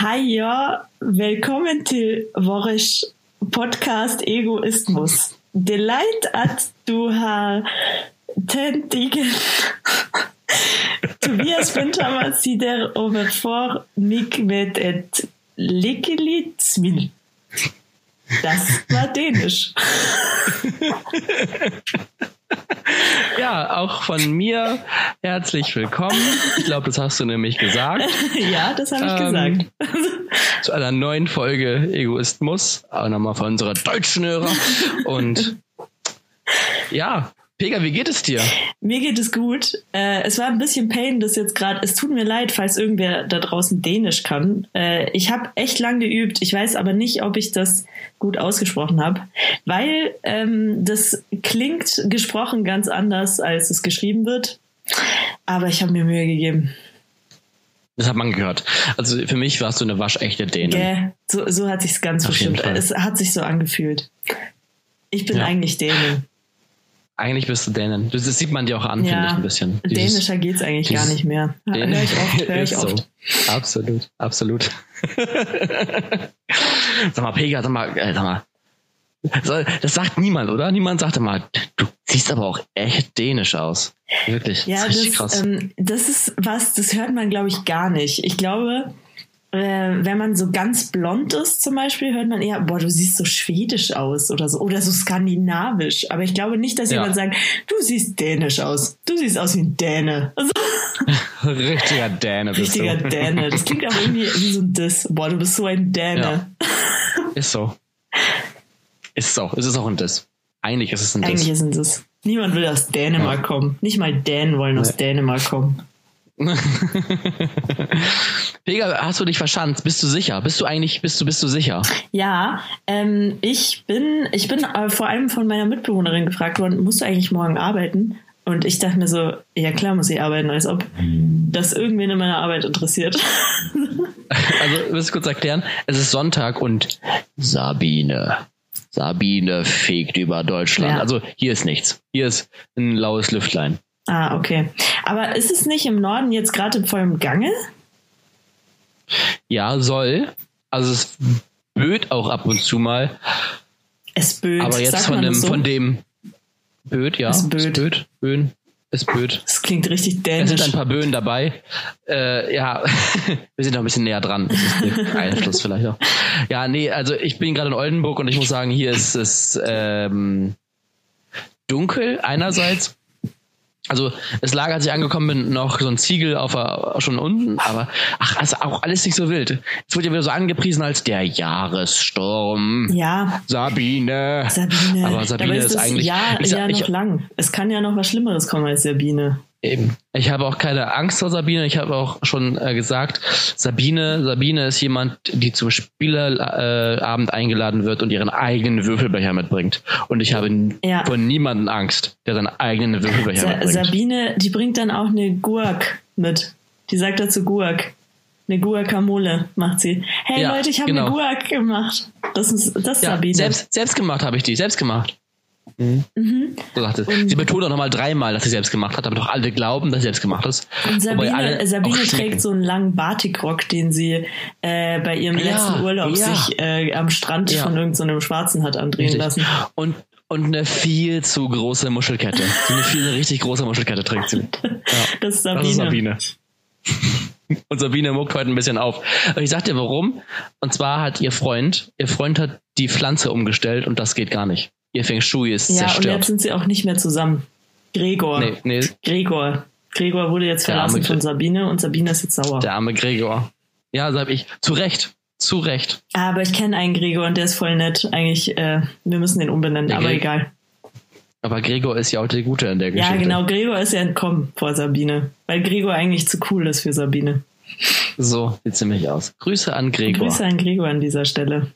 Hej og velkommen til vores podcast Egoismus. Leit at du har tændt igen. Tobias Wintermann sitter overfor mig med et lykkeligt smil. Das war dänisch. Ja, auch von mir herzlich willkommen. Ich glaube, das hast du nämlich gesagt. ja, das habe ich ähm, gesagt. Zu einer neuen Folge Egoismus. Auch nochmal von unserer deutschen Hörer. Und ja, Pega, wie geht es dir? Mir geht es gut. Äh, es war ein bisschen Pain, dass jetzt gerade, es tut mir leid, falls irgendwer da draußen Dänisch kann. Äh, ich habe echt lang geübt. Ich weiß aber nicht, ob ich das gut ausgesprochen habe, weil ähm, das klingt gesprochen ganz anders, als es geschrieben wird. Aber ich habe mir Mühe gegeben. Das hat man gehört. Also für mich warst du eine waschechte Däne. Yeah, so, so hat sich's ganz Auf bestimmt. Es hat sich so angefühlt. Ich bin ja. eigentlich Däne. Eigentlich bist du Dänen. Das, sieht man dir auch an, ja, finde ich ein bisschen. Dieses, Dänischer geht's eigentlich gar nicht mehr. Dän hör ich oft, hör ich oft. So. Absolut, absolut. sag mal, Pega, sag mal, äh, sag mal. Das sagt niemand, oder? Niemand sagt immer, du siehst aber auch echt dänisch aus. Wirklich. Ja, das, ist das, ähm, das ist was, das hört man, glaube ich, gar nicht. Ich glaube, äh, wenn man so ganz blond ist zum Beispiel, hört man eher, boah, du siehst so schwedisch aus oder so oder so skandinavisch. Aber ich glaube nicht, dass ja. jemand sagt, du siehst dänisch aus. Du siehst aus wie ein Däne. Also, Richtiger Däne bist Richtiger du. Däne. Das klingt auch irgendwie wie so ein Diss. Boah, du bist so ein Däne. Ja. Ist so. Ist so. Ist es auch ein Diss. Eigentlich ist es ein Diss. Eigentlich ist es ein Diss. Niemand will aus Dänemark ja. kommen. Nicht mal Dänen wollen aus Dänemark kommen. Pega, hast du dich verschanzt? Bist du sicher? Bist du eigentlich, bist du, bist du sicher? Ja, ähm, ich bin, ich bin äh, vor allem von meiner Mitbewohnerin gefragt worden, musst du eigentlich morgen arbeiten? Und ich dachte mir so, ja klar muss ich arbeiten, als ob das irgendwen in meiner Arbeit interessiert. Also, willst du kurz erklären? Es ist Sonntag und Sabine. Sabine fegt über Deutschland. Ja. Also hier ist nichts. Hier ist ein laues Lüftlein. Ah, okay. Aber ist es nicht im Norden jetzt gerade im vollen Gange? Ja, soll. Also es böht auch ab und zu mal. Es böht. Aber jetzt von dem, so? von dem böht, ja. Es böht. Es böht. Böen. Es böht. Das klingt richtig dänisch. Es sind ein paar Böen dabei. Äh, ja, wir sind noch ein bisschen näher dran. Das ist der Einfluss vielleicht auch. Ja, nee, also ich bin gerade in Oldenburg und ich muss sagen, hier ist es ähm, dunkel einerseits also es lag, als ich angekommen bin, noch so ein Ziegel auf schon unten, aber ach, also auch alles nicht so wild. Es wurde ja wieder so angepriesen als der Jahressturm. Ja. Sabine. Sabine. Aber Sabine ist, ist eigentlich. Ja, ich, ja noch ich, lang. Es kann ja noch was Schlimmeres kommen als Sabine. Eben. Ich habe auch keine Angst vor Sabine. Ich habe auch schon äh, gesagt, Sabine, Sabine ist jemand, die zum Spielerabend äh, eingeladen wird und ihren eigenen Würfelbecher mitbringt. Und ich habe ja. vor niemanden Angst, der seinen eigenen Würfelbecher Sa mitbringt. Sabine, die bringt dann auch eine Gurk mit. Die sagt dazu Gurk. Eine Guacamole macht sie. Hey ja, Leute, ich habe genau. eine Gurk gemacht. Das ist, das ist ja, Sabine. Selbst, selbst gemacht habe ich die, selbst gemacht. Mhm. Mhm. So sie betont auch nochmal dreimal, dass sie selbst gemacht hat, damit doch alle glauben, dass sie selbst gemacht ist. Und Sabine, Sabine trägt so einen langen Batikrock, den sie äh, bei ihrem ja, letzten Urlaub ja. sich äh, am Strand ja. von irgendeinem so Schwarzen hat andrehen richtig. lassen. Und und eine viel zu große Muschelkette. So eine viel eine richtig große Muschelkette trägt sie. Ja. Das ist Sabine. Das ist Sabine. Und Sabine muckt heute ein bisschen auf. Aber ich sag dir warum. Und zwar hat ihr Freund, ihr Freund hat die Pflanze umgestellt und das geht gar nicht. Ihr Feng Shui ist ja, zerstört. Ja, und jetzt sind sie auch nicht mehr zusammen. Gregor. Nee, nee. Gregor. Gregor wurde jetzt verlassen von Sabine und Sabine ist jetzt sauer. Der arme Gregor. Ja, sag ich. Zu Recht. Zu Recht. Aber ich kenne einen Gregor und der ist voll nett. Eigentlich, äh, wir müssen den umbenennen, der aber Gre egal. Aber Gregor ist ja auch der Gute in der Geschichte. Ja, genau. Gregor ist ja entkommen vor Sabine. Weil Gregor eigentlich zu cool ist für Sabine. So sieht ziemlich aus. Grüße an Gregor. Grüße an Gregor an dieser Stelle.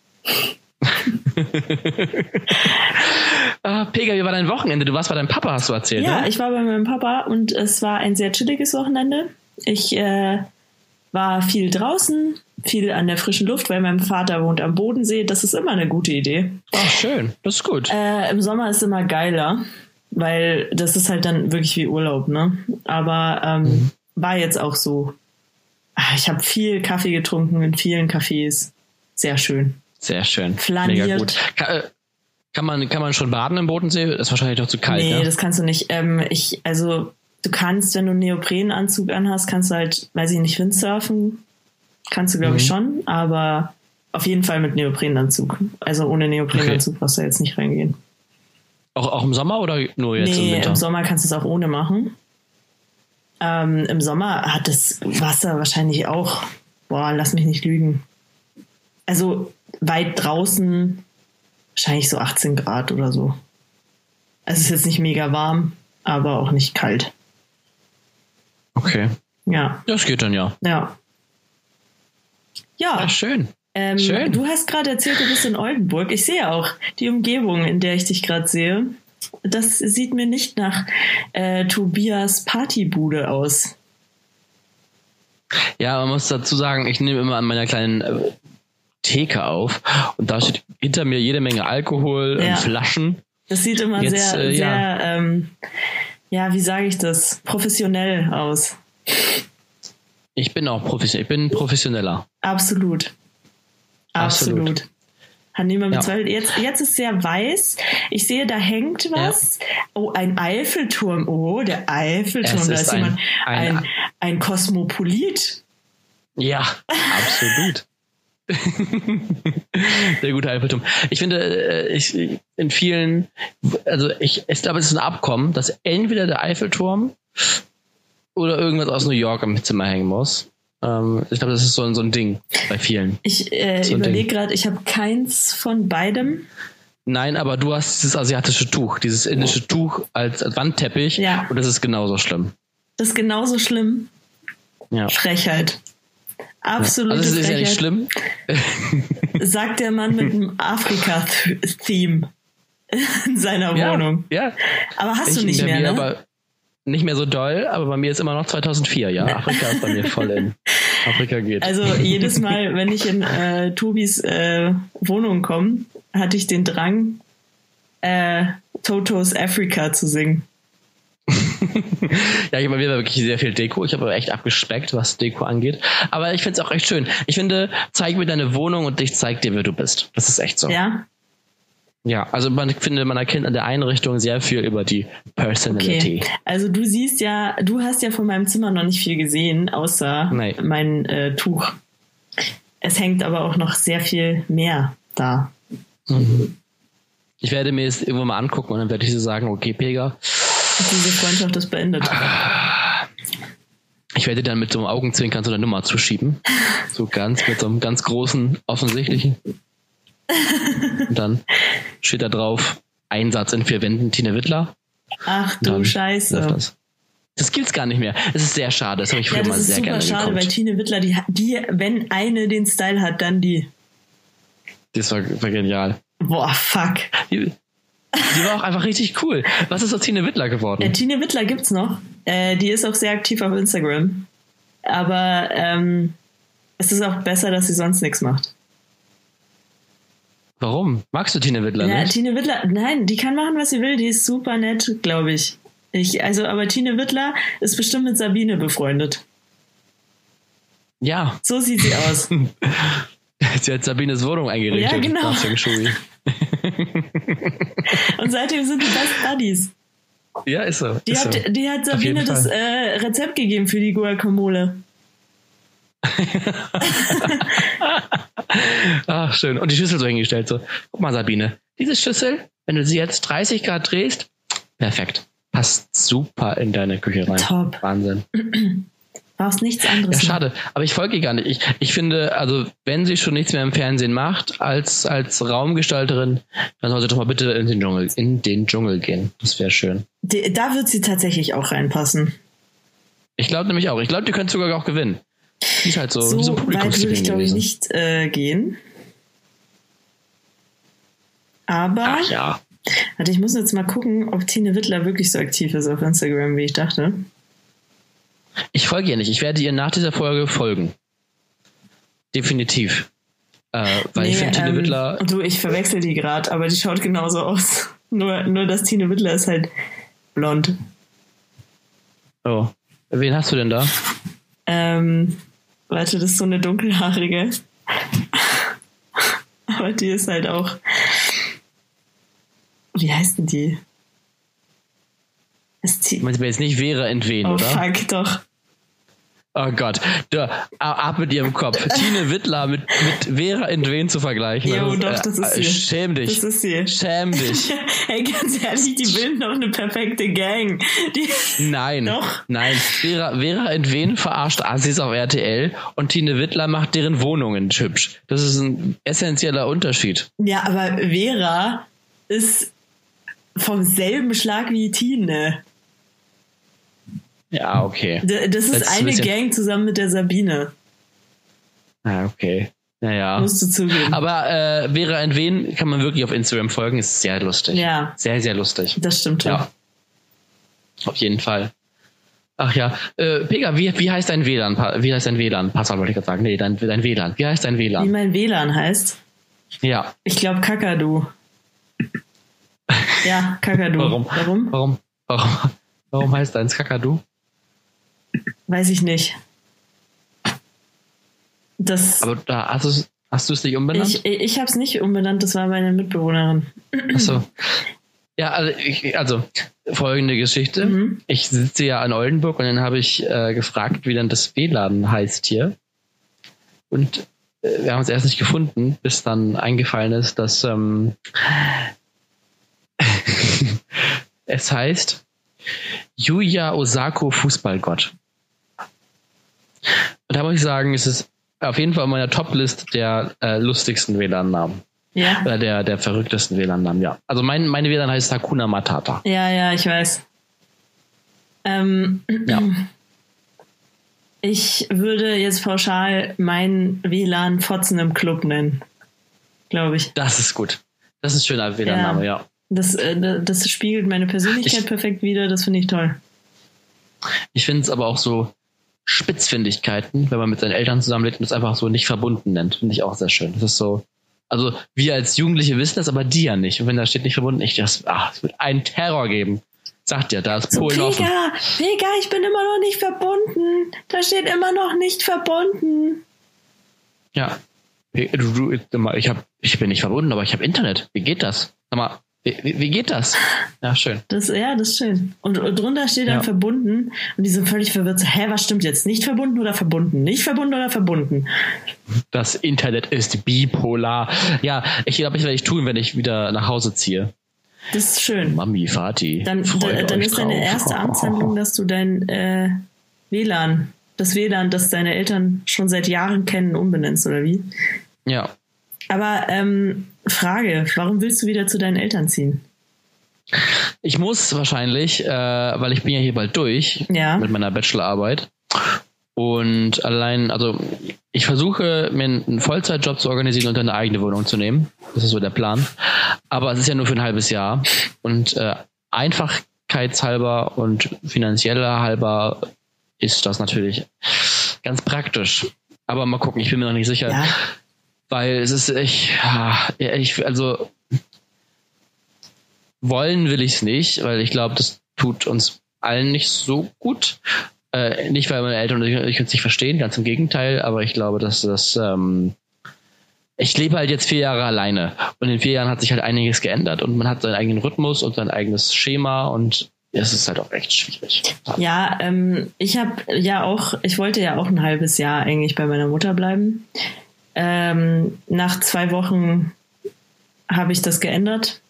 ah, Pega, wie war dein Wochenende? Du warst bei deinem Papa, hast du erzählt. Ja, ne? ich war bei meinem Papa und es war ein sehr chilliges Wochenende. Ich äh, war viel draußen, viel an der frischen Luft, weil mein Vater wohnt am Bodensee. Das ist immer eine gute Idee. Ach, schön. Das ist gut. Äh, Im Sommer ist es immer geiler, weil das ist halt dann wirklich wie Urlaub, ne? Aber ähm, mhm. war jetzt auch so. Ah, Ich habe viel Kaffee getrunken in vielen Cafés. Sehr schön. Sehr schön. Flaniert. Mega gut. Kann, äh, kann, man, kann man schon baden im Bodensee? Das ist wahrscheinlich doch zu kalt, nee, ne? das kannst du nicht. Ähm, ich, also du kannst, wenn du einen Neoprenanzug anhast, kannst du halt, weiß ich nicht, Windsurfen. Kannst du, glaube ich, Mhm. schon, aber auf jeden Fall mit Neoprenanzug. Also ohne Neoprenanzug brauchst du jetzt nicht reingehen. Auch, auch im Sommer oder nur jetzt im nee, Winter? im Sommer kannst du es auch ohne machen. Ähm, Im Sommer hat das Wasser wahrscheinlich auch, boah, lass mich nicht lügen. Also weit draußen wahrscheinlich so 18 Grad oder so. Also es ist jetzt nicht mega warm, aber auch nicht kalt. Okay. Ja, Das geht dann ja. ja. Ja, Ja, schön. ähm, schön. du hast gerade erzählt, du bist in Oldenburg. Ich sehe auch die Umgebung, in der ich dich gerade sehe. Das sieht mir nicht nach äh, Tobias Partybude aus. Ja, man muss dazu sagen, ich nehme immer an meiner kleinen äh, Theke auf und da steht hinter mir jede Menge Alkohol, Ja. und Flaschen. Das sieht immer Jetzt, sehr, äh, sehr, ja. ähm, ja, wie sage ich das? Professionell aus. Ich bin auch professionell. Ich bin professioneller. Absolut. Absolut. Absolut. Hat niemand Ja. bezweifelt. Jetzt, jetzt ist sehr weiß. Ich sehe, da hängt was. Oh, ein Eiffelturm. Oh, der Eiffelturm. Es da ist ist ein- jemand, ein- ein, ein Kosmopolit. Ja, absolut. Der gute Eiffelturm. Ich finde, äh, ich, in vielen, also ich, ich glaube, es ist ein Abkommen, dass entweder der Eiffelturm oder irgendwas aus New York im Zimmer hängen muss. Ähm, ich glaube, das ist so, ein- so ein Ding bei vielen. Ich äh, So überlege gerade, ich habe keins von beidem. Nein, aber du hast dieses asiatische Tuch, dieses indische Tuch als, als Wandteppich Ja. und das ist genauso schlimm. Das ist genauso schlimm. Ja. Frechheit. Absolute Also es ist ja nicht schlimm. sagt der Mann mit einem Afrika-Theme in seiner Ja, Wohnung. ja. Aber hast Ich du nicht mehr, mir ne? aber nicht mehr so doll, aber bei mir ist immer noch 2004, ja. Afrika ist bei mir voll in. Afrika geht. Also jedes Mal, wenn ich in äh, Tobis äh, Wohnung komme, hatte ich den Drang, äh, Totos Africa zu singen. ja, ich habe mir wirklich sehr viel Deko. Ich habe aber echt abgespeckt, was Deko angeht. Aber ich finde es auch echt schön. Ich finde, zeig mir deine Wohnung und ich zeig dir, wer du bist. Das ist echt so. Ja? Ja, also man finde, man erkennt an der Einrichtung sehr viel über die Personality. Okay. Also du siehst ja, du hast ja von meinem Zimmer noch nicht viel gesehen, außer Nee. mein äh, Tuch. Es hängt aber auch noch sehr viel mehr da. Ich werde mir es irgendwann mal angucken und dann werde ich so sagen, okay, Pega, Diese Freundschaft ist beendet. ich werde dann mit so einem Augenzwinkern so eine Nummer zuschieben. So ganz, mit so einem ganz großen, offensichtlichen. Und dann steht da drauf, Einsatz in vier Wänden, Tine Wittler. Ach du Scheiße. Das. das gibt's gar nicht mehr. Es ist sehr schade. Das habe ich früher Ja, mal das ist sehr super gerne schade, weil. Tine Wittler, die, die, wenn eine den Style hat, dann die. Das war, war genial. Boah, fuck. Die, die war auch einfach richtig cool. Was ist aus Tine Wittler geworden? Äh, Tine Wittler gibt's noch. Äh, die ist auch sehr aktiv auf Instagram. Aber ähm, es ist auch besser, dass sie sonst nichts macht. Warum? Magst du Tine Wittler Ja, nicht? Tine Wittler, nein, die kann machen, was sie will. Die ist super nett, glaube ich. ich. Also, aber Tine Wittler ist bestimmt mit Sabine befreundet. Ja, So sieht sie aus. sie hat Sabines Wohnung eingerichtet. Ja, genau. Und seitdem sind die Best Buddies. Ja, ist so. Die ist hat, so. die hat Sabine das äh, Rezept gegeben für die Guacamole. Ach, schön. Und die Schüssel so hingestellt. So, guck mal, Sabine, diese Schüssel, wenn du sie jetzt 30 Grad drehst, perfekt. Passt super in deine Küche rein. Top. Wahnsinn. Brauchst nichts Ja, anderes. mehr. schade. Aber ich folge ihr gar nicht. Ich, ich finde, also, wenn sie schon nichts mehr im Fernsehen macht, als, als Raumgestalterin, dann soll sie doch mal bitte in den Dschungel, in den Dschungel gehen. Das wäre schön. Die, da wird sie tatsächlich auch reinpassen. Ich glaube nämlich auch. Ich glaube, die könnte sogar auch gewinnen. Die ist halt so, So, so weit würde ich, glaube ich, nicht äh, gehen. Aber, Ach ja. warte, ich muss jetzt mal gucken, ob Tine Wittler wirklich so aktiv ist auf Instagram, wie ich dachte. Ich folge ihr nicht. Ich werde ihr nach dieser Folge folgen. Definitiv. Äh, weil ich finde, Tine ähm, Wittler. Du, ich verwechsel die gerade, aber die schaut genauso aus. Nur, nur, dass Tine Wittler ist halt blond. Oh. Wen hast du denn da? Ähm, Warte, das ist so eine dunkelhaarige. Aber die ist halt auch. Wie heißt denn die? Ist die Meinst du jetzt nicht Vera Entwen, oh, oder? Fuck, doch. Oh Gott, da, ab mit ihrem Kopf. Tine Wittler mit, mit Vera Entwen zu vergleichen. Jo, doch, das ist äh, sie. Schäm dich. Das ist sie. Schäm dich. Ey, ganz ehrlich, die bilden doch eine perfekte Gang. Die nein, doch. nein. Vera, Vera Entwen verarscht Assis auf RTL und Tine Wittler macht deren Wohnungen hübsch. Das ist ein essentieller Unterschied. Ja, aber Vera ist vom selben Schlag wie Tine. Ja, okay. Das ist eine ist Gang zusammen mit der Sabine. Ah, okay. Naja. Musst du zugeben. Aber äh, Vera Entwen kann man wirklich auf Instagram folgen, ist sehr lustig. Ja. Sehr, sehr lustig. Das stimmt ja. Auf jeden Fall. Ach ja. Äh, Pega, wie, wie heißt dein WLAN? Wie heißt dein WLAN? Passwort wollte ich gerade sagen. Nee, dein, dein WLAN. Wie heißt dein WLAN? Wie mein WLAN heißt? Ja. Ich glaube Kakadu. ja, Kakadu. Warum? Warum? Warum? Warum, warum heißt deins Kakadu? Weiß ich nicht. Das Aber da hast du hast du es nicht umbenannt? Ich, ich habe es nicht umbenannt, das war meine Mitbewohnerin. Achso. Ja, also, ich, also folgende Geschichte. Mhm. Ich sitze ja in Oldenburg und dann habe ich äh, gefragt, wie denn das WLAN heißt hier. Und äh, wir haben es erst nicht gefunden, bis dann eingefallen ist, dass ähm, es heißt Yuya Osako Fußballgott. Und da muss ich sagen, es ist auf jeden Fall in meiner Top-List der äh, lustigsten WLAN-Namen. Ja. Oder der, der verrücktesten WLAN-Namen, ja. Also mein, meine WLAN heißt Hakuna Matata. Ja, ja, ich weiß. Ähm, ja. Ich würde jetzt pauschal mein WLAN Fotzen im Club nennen. Glaube ich. Das ist gut. Das ist ein schöner WLAN-Name, ja. ja. Das, äh, das spiegelt meine Persönlichkeit ich, perfekt wieder. Das finde ich toll. Ich finde es aber auch so, Spitzfindigkeiten, wenn man mit seinen Eltern zusammenlebt und es einfach so nicht verbunden nennt. Finde ich auch sehr schön. Das ist so, also wir als Jugendliche wissen das, aber die ja nicht. Und wenn da steht nicht verbunden, ich das, ach, es wird einen Terror geben. Sagt ja, da ist so, Polen Vega, offen. Vega, ich bin immer noch nicht verbunden. Da steht immer noch nicht verbunden. Ja. Ich, hab, ich bin nicht verbunden, aber ich habe Internet. Wie geht das? Sag mal, wie, wie, geht das? Ja, schön. Das, ja, das ist schön. Und, und drunter steht dann ja. verbunden und die sind völlig verwirrt. Hä, was stimmt jetzt? Nicht verbunden oder verbunden? Nicht verbunden oder verbunden? Das Internet ist bipolar. Ja, ich glaube, ich werde ich tun, wenn ich wieder nach Hause ziehe. Das ist schön. Mami, Vati. Dann, dann ist deine erste Amtshandlung, dass du dein äh, WLAN, das WLAN, das deine Eltern schon seit Jahren kennen, umbenennst, oder wie? Ja. Aber ähm, Frage, warum willst du wieder zu deinen Eltern ziehen? Ich muss wahrscheinlich, äh, weil ich bin ja hier bald durch ja. mit meiner Bachelorarbeit. Und allein, also ich versuche mir einen Vollzeitjob zu organisieren und eine eigene Wohnung zu nehmen. Das ist so der Plan. Aber es ist ja nur für ein halbes Jahr. Und äh, einfachkeitshalber und finanzieller halber ist das natürlich ganz praktisch. Aber mal gucken, ich bin mir noch nicht sicher. Ja. Weil es ist, ich, ich also wollen will ich es nicht, weil ich glaube, das tut uns allen nicht so gut. Äh, nicht, weil meine Eltern ich uns nicht verstehen, ganz im Gegenteil, aber ich glaube, dass das ähm, ich lebe halt jetzt vier Jahre alleine und in vier Jahren hat sich halt einiges geändert und man hat seinen eigenen Rhythmus und sein eigenes Schema und es ist halt auch echt schwierig. Ja, ähm, ich habe ja auch, ich wollte ja auch ein halbes Jahr eigentlich bei meiner Mutter bleiben. Ähm, nach zwei Wochen habe ich das geändert,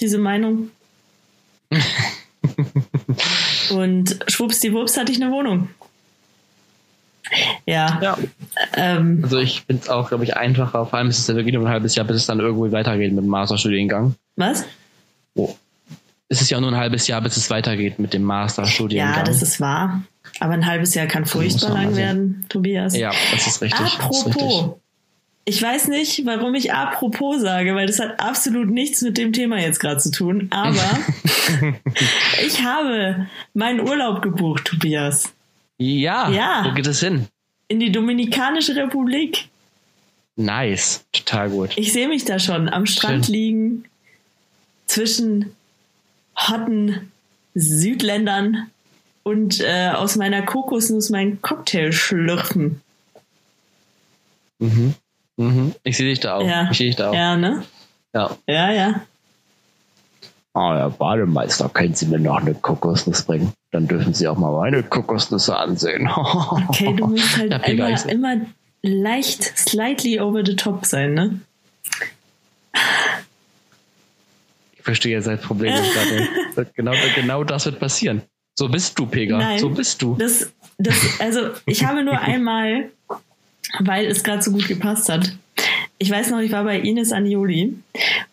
diese Meinung. Und schwuppsdiwupps hatte ich eine Wohnung. Ja. ja. Ähm, also ich finde es auch, glaube ich, einfacher. Vor allem ist es ja wirklich nur ein halbes Jahr, bis es dann irgendwie weitergeht mit dem Masterstudiengang. Was? Oh. Es ist ja nur ein halbes Jahr, bis es weitergeht mit dem Masterstudiengang. Ja, das ist wahr. Aber ein halbes Jahr kann furchtbar lang also, werden, Tobias. Ja, das ist richtig. Apropos, ist richtig. Ich weiß nicht, warum ich apropos sage, weil das hat absolut nichts mit dem Thema jetzt gerade zu tun. Aber ich habe meinen Urlaub gebucht, Tobias. Ja, ja. Wo geht es hin? In die Dominikanische Republik. Nice, total gut. Ich sehe mich da schon am Strand Schön. liegen, zwischen hotten Südländern und äh, aus meiner Kokosnuss meinen Cocktail schlürfen. Mhm. Mhm. Ich sehe dich da auch. Ja. Ich sehe dich da auch. Ja, ne? Ja. Ja, ja. Oh, Herr Bademeister, können Sie mir noch eine Kokosnuss bringen? Dann dürfen Sie auch mal meine Kokosnüsse ansehen. Okay, du musst halt Ja, immer, immer leicht, slightly over the top sein, ne? Ich verstehe jetzt das Problem gerade. genau, genau das wird passieren. So bist du, Pega. Nein. So bist du. Das, das, also ich habe nur einmal, weil es gerade so gut gepasst hat. Ich weiß noch, ich war bei Ines Anioli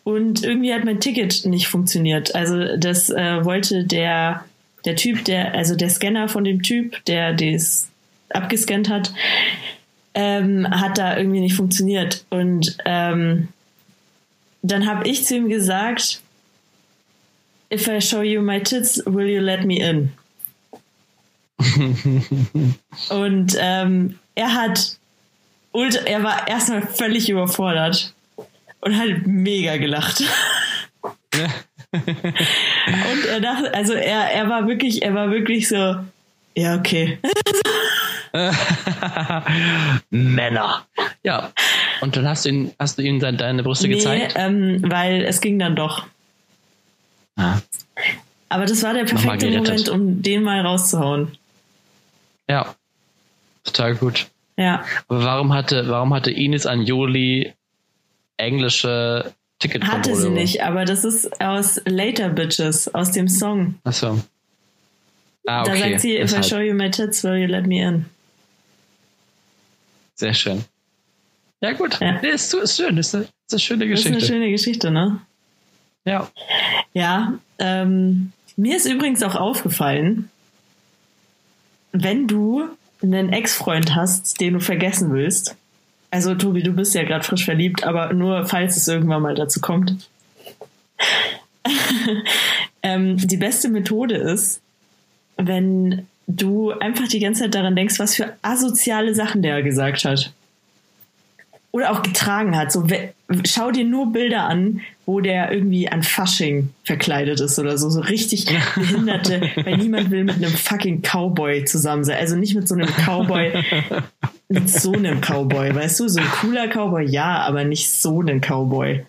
und irgendwie hat mein Ticket nicht funktioniert. Also das äh, wollte der, der Typ, der, also der Scanner von dem Typ, der das abgescannt hat, ähm, hat da irgendwie nicht funktioniert. Und ähm, dann habe ich zu ihm gesagt, if I show you my tits, will you let me in? Und ähm, er hat, ultra, er war erstmal völlig überfordert und hat mega gelacht. und er dachte, also er, er war wirklich, er war wirklich so, ja, okay. Männer. Ja. Und dann hast du ihn, hast du ihm dann deine Brüste Nee, gezeigt? ähm, weil es ging dann doch. Ah. Aber das war der perfekte. Moment, um den mal rauszuhauen. Ja. Total gut. Ja. Aber warum hatte, warum hatte Ines Anjoli englische Ticket Hatte sie nicht, aber das ist aus Later Bitches, aus dem Song. Achso. Ah, Da okay. sagt sie, if I show you my tits, will you let me in? Sehr schön. Ja, gut. Ja. Nee, ist, ist schön. Ist eine, ist eine schöne Das ist Geschichte. eine schöne Geschichte, ne? ja. Ja, ähm, mir ist übrigens auch aufgefallen, wenn du einen Ex-Freund hast, den du vergessen willst, also Tobi, du bist ja gerade frisch verliebt, aber nur falls es irgendwann mal dazu kommt. ähm, die beste Methode ist, wenn du einfach die ganze Zeit daran denkst, was für asoziale Sachen der gesagt hat. Oder auch getragen hat. So, schau dir nur Bilder an, wo der irgendwie an Fasching verkleidet ist oder so. So richtig behinderte, weil niemand will mit einem fucking Cowboy zusammen sein. Also nicht mit so einem Cowboy, mit so einem Cowboy, weißt du? So ein cooler Cowboy, ja, aber nicht so ein Cowboy.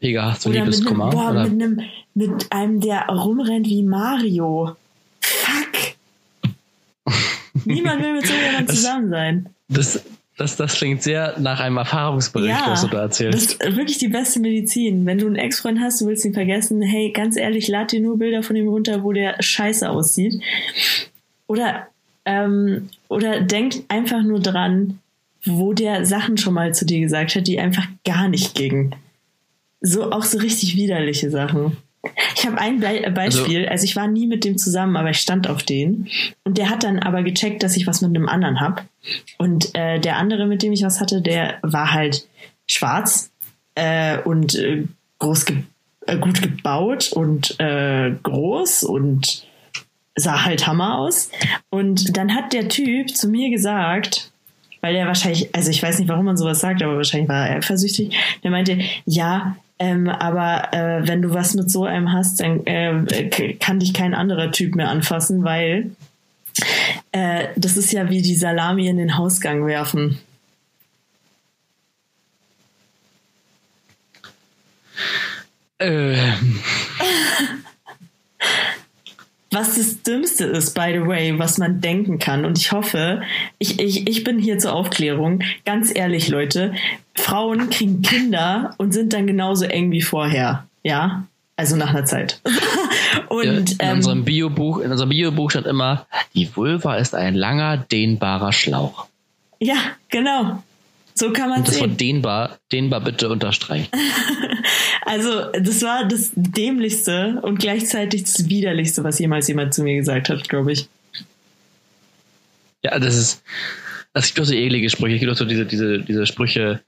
Pega, hast du Oder mit einem, Liebeskummer? boah, oder? mit einem, mit einem, der rumrennt wie Mario. Fuck. Niemand will mit so jemandem zusammen sein. Das, das, das klingt sehr nach einem Erfahrungsbericht, Ja, was du da Das erzählst. ist wirklich die beste Medizin. Wenn du einen Ex-Freund hast, du willst ihn vergessen, hey, ganz ehrlich, lad dir nur Bilder von ihm runter, wo der scheiße aussieht. Oder, ähm, oder denk einfach nur dran, wo der Sachen schon mal zu dir gesagt hat, die einfach gar nicht gingen. So, auch so richtig widerliche Sachen. Ich habe ein Be äh, Beispiel, also, ich war nie mit dem zusammen, aber ich stand auf den. Und der hat dann aber gecheckt, dass ich was mit einem anderen hab. Und äh, der andere, mit dem ich was hatte, der war halt schwarz äh, und äh, groß ge äh, gut gebaut und äh, groß und sah halt Hammer aus. Und dann hat der Typ zu mir gesagt, weil er wahrscheinlich, also ich weiß nicht, warum man sowas sagt, aber wahrscheinlich war er eifersüchtig. Der meinte, ja, ähm, aber äh, wenn du was mit so einem hast, dann äh, kann dich kein anderer Typ mehr anfassen, weil äh, das ist ja wie die Salami in den Hausgang werfen. Ähm, Was das Dümmste ist, by the way, was man denken kann. Und ich hoffe, ich, ich, ich bin hier zur Aufklärung. Ganz ehrlich, Leute, Frauen kriegen Kinder und sind dann genauso eng wie vorher. Ja? Also nach einer Zeit. und in ähm, unserem Biobuch, in unserem Biobuch stand immer, die Vulva ist ein langer, dehnbarer Schlauch. ja, genau. So kann man das sehen. Wort dehnbar, dehnbar bitte unterstreichen. Also, das war das dämlichste und gleichzeitig das widerlichste, was jemals jemand zu mir gesagt hat, glaube ich. Ja, das ist, es gibt auch so eklige Sprüche, es gibt auch so diese, diese, diese Sprüche,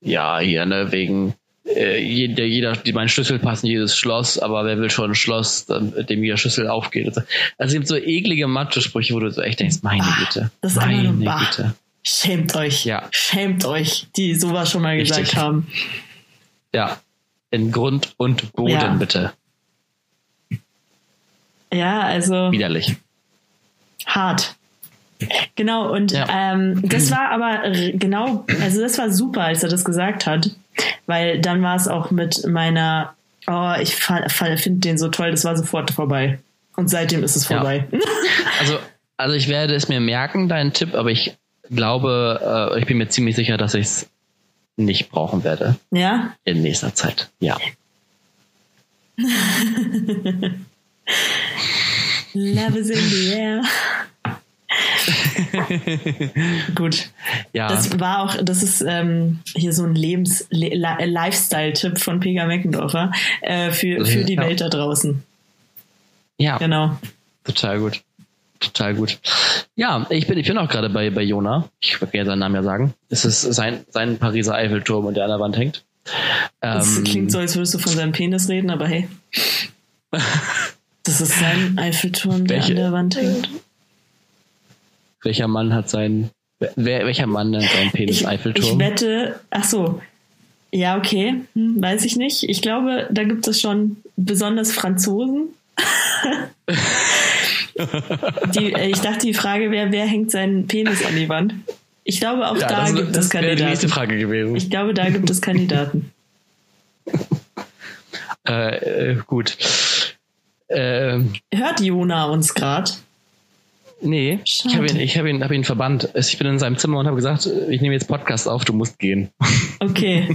ja, hier, ne, wegen, äh, jeder, jeder, die mein Schlüssel passen, jedes Schloss, aber wer will schon ein Schloss, dem jeder Schlüssel aufgeht. Also es gibt so eklige Mathe-Sprüche, wo du so echt denkst, meine Bah, Güte, das ist meine nur bah. Güte. Schämt euch. Ja. Schämt euch, die sowas schon mal Richtig. gesagt haben. Ja, in Grund und Boden Ja. bitte. Ja, also Widerlich. hart. Genau, und Ja. ähm, das war aber genau, also das war super, als er das gesagt hat, weil dann war es auch mit meiner, oh, ich finde den so toll, das war sofort vorbei. Und seitdem ist es Ja. vorbei. Also, also ich werde es mir merken, deinen Tipp, aber ich glaube, äh, ich bin mir ziemlich sicher, dass ich es nicht brauchen werde ja? in nächster Zeit. Ja. Love is in the air. Gut. Ja. Das war auch, das ist ähm, hier so ein Lebens Le Li- Lifestyle-Tipp von Pega Meckendorfer äh, für, für die Ja. Welt da draußen. ja. Genau. Total gut. Total gut. Ja, ich bin, ich bin auch gerade bei, bei Jona. Ich werde ja seinen Namen ja sagen. Es ist sein, sein Pariser Eiffelturm und der an der Wand hängt. Das Ähm, klingt so, als würdest du von seinem Penis reden, aber hey. Das ist sein Eiffelturm, der Welche- an der Wand hängt. Welcher Mann hat seinen, wer, welcher Mann nennt seinen Penis Ich, ich Eiffelturm? wette, ach so. Ja, okay, hm, weiß ich nicht. Ich glaube, da gibt es schon besonders Franzosen. die, äh, ich dachte, die Frage wäre, wer hängt seinen Penis an die Wand? Ich glaube, auch ja, da das, gibt das es wäre die nächste Kandidaten. Frage gewesen. Ich glaube, da gibt es Kandidaten. Äh, äh, gut. Ähm, Hört Jona uns gerade? nee, ich Schade. habe ihn, ich hab ihn, hab ihn verbannt. Ich bin in seinem Zimmer und habe gesagt, ich nehme jetzt Podcast auf, du musst gehen. Okay.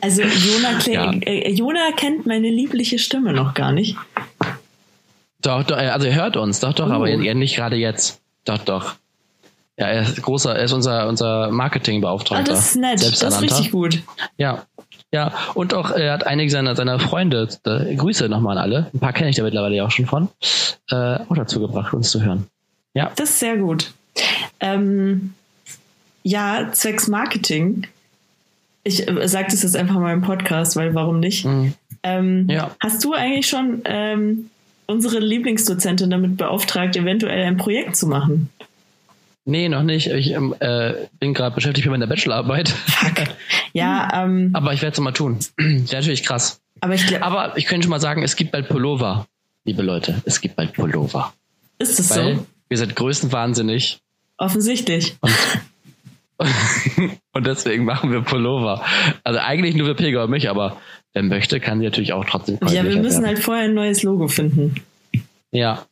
Also Jona, Ja. äh, Jona kennt meine liebliche Stimme noch gar nicht. Doch, doch, also er hört uns, doch, doch, Oh. aber er nicht gerade jetzt. Doch, doch. Ja, er ist großer, er ist unser, unser Ah, Marketingbeauftragter. das ist nett. Das ist richtig gut. Ja. Ja, und auch er hat einige seiner, seiner Freunde, äh, Grüße nochmal an alle, ein paar kenne ich da mittlerweile ja auch schon von, äh, auch dazu gebracht, uns zu hören. Ja. Das ist sehr gut. Ähm, ja, zwecks Marketing. Ich äh, sage das jetzt einfach mal im Podcast, weil warum nicht? Mhm. Ähm, Ja. Hast du eigentlich schon ähm, unsere Lieblingsdozentin damit beauftragt, eventuell ein Projekt zu machen? Nee, noch nicht. Ich ähm, äh, bin gerade beschäftigt mit meiner Bachelorarbeit. Ja, ähm, Aber ich werde es mal tun. Wäre natürlich krass. aber ich glaube, Aber ich könnte schon mal sagen, es gibt bald Pullover, liebe Leute. Es gibt bald Pullover. ist es Weil so? wir sind größenwahnsinnig. Offensichtlich. Und deswegen machen wir Pullover. Also eigentlich nur für Pega und mich, aber wer möchte, kann sie natürlich auch trotzdem Ja, wir müssen werden. halt vorher ein neues Logo finden. Ja.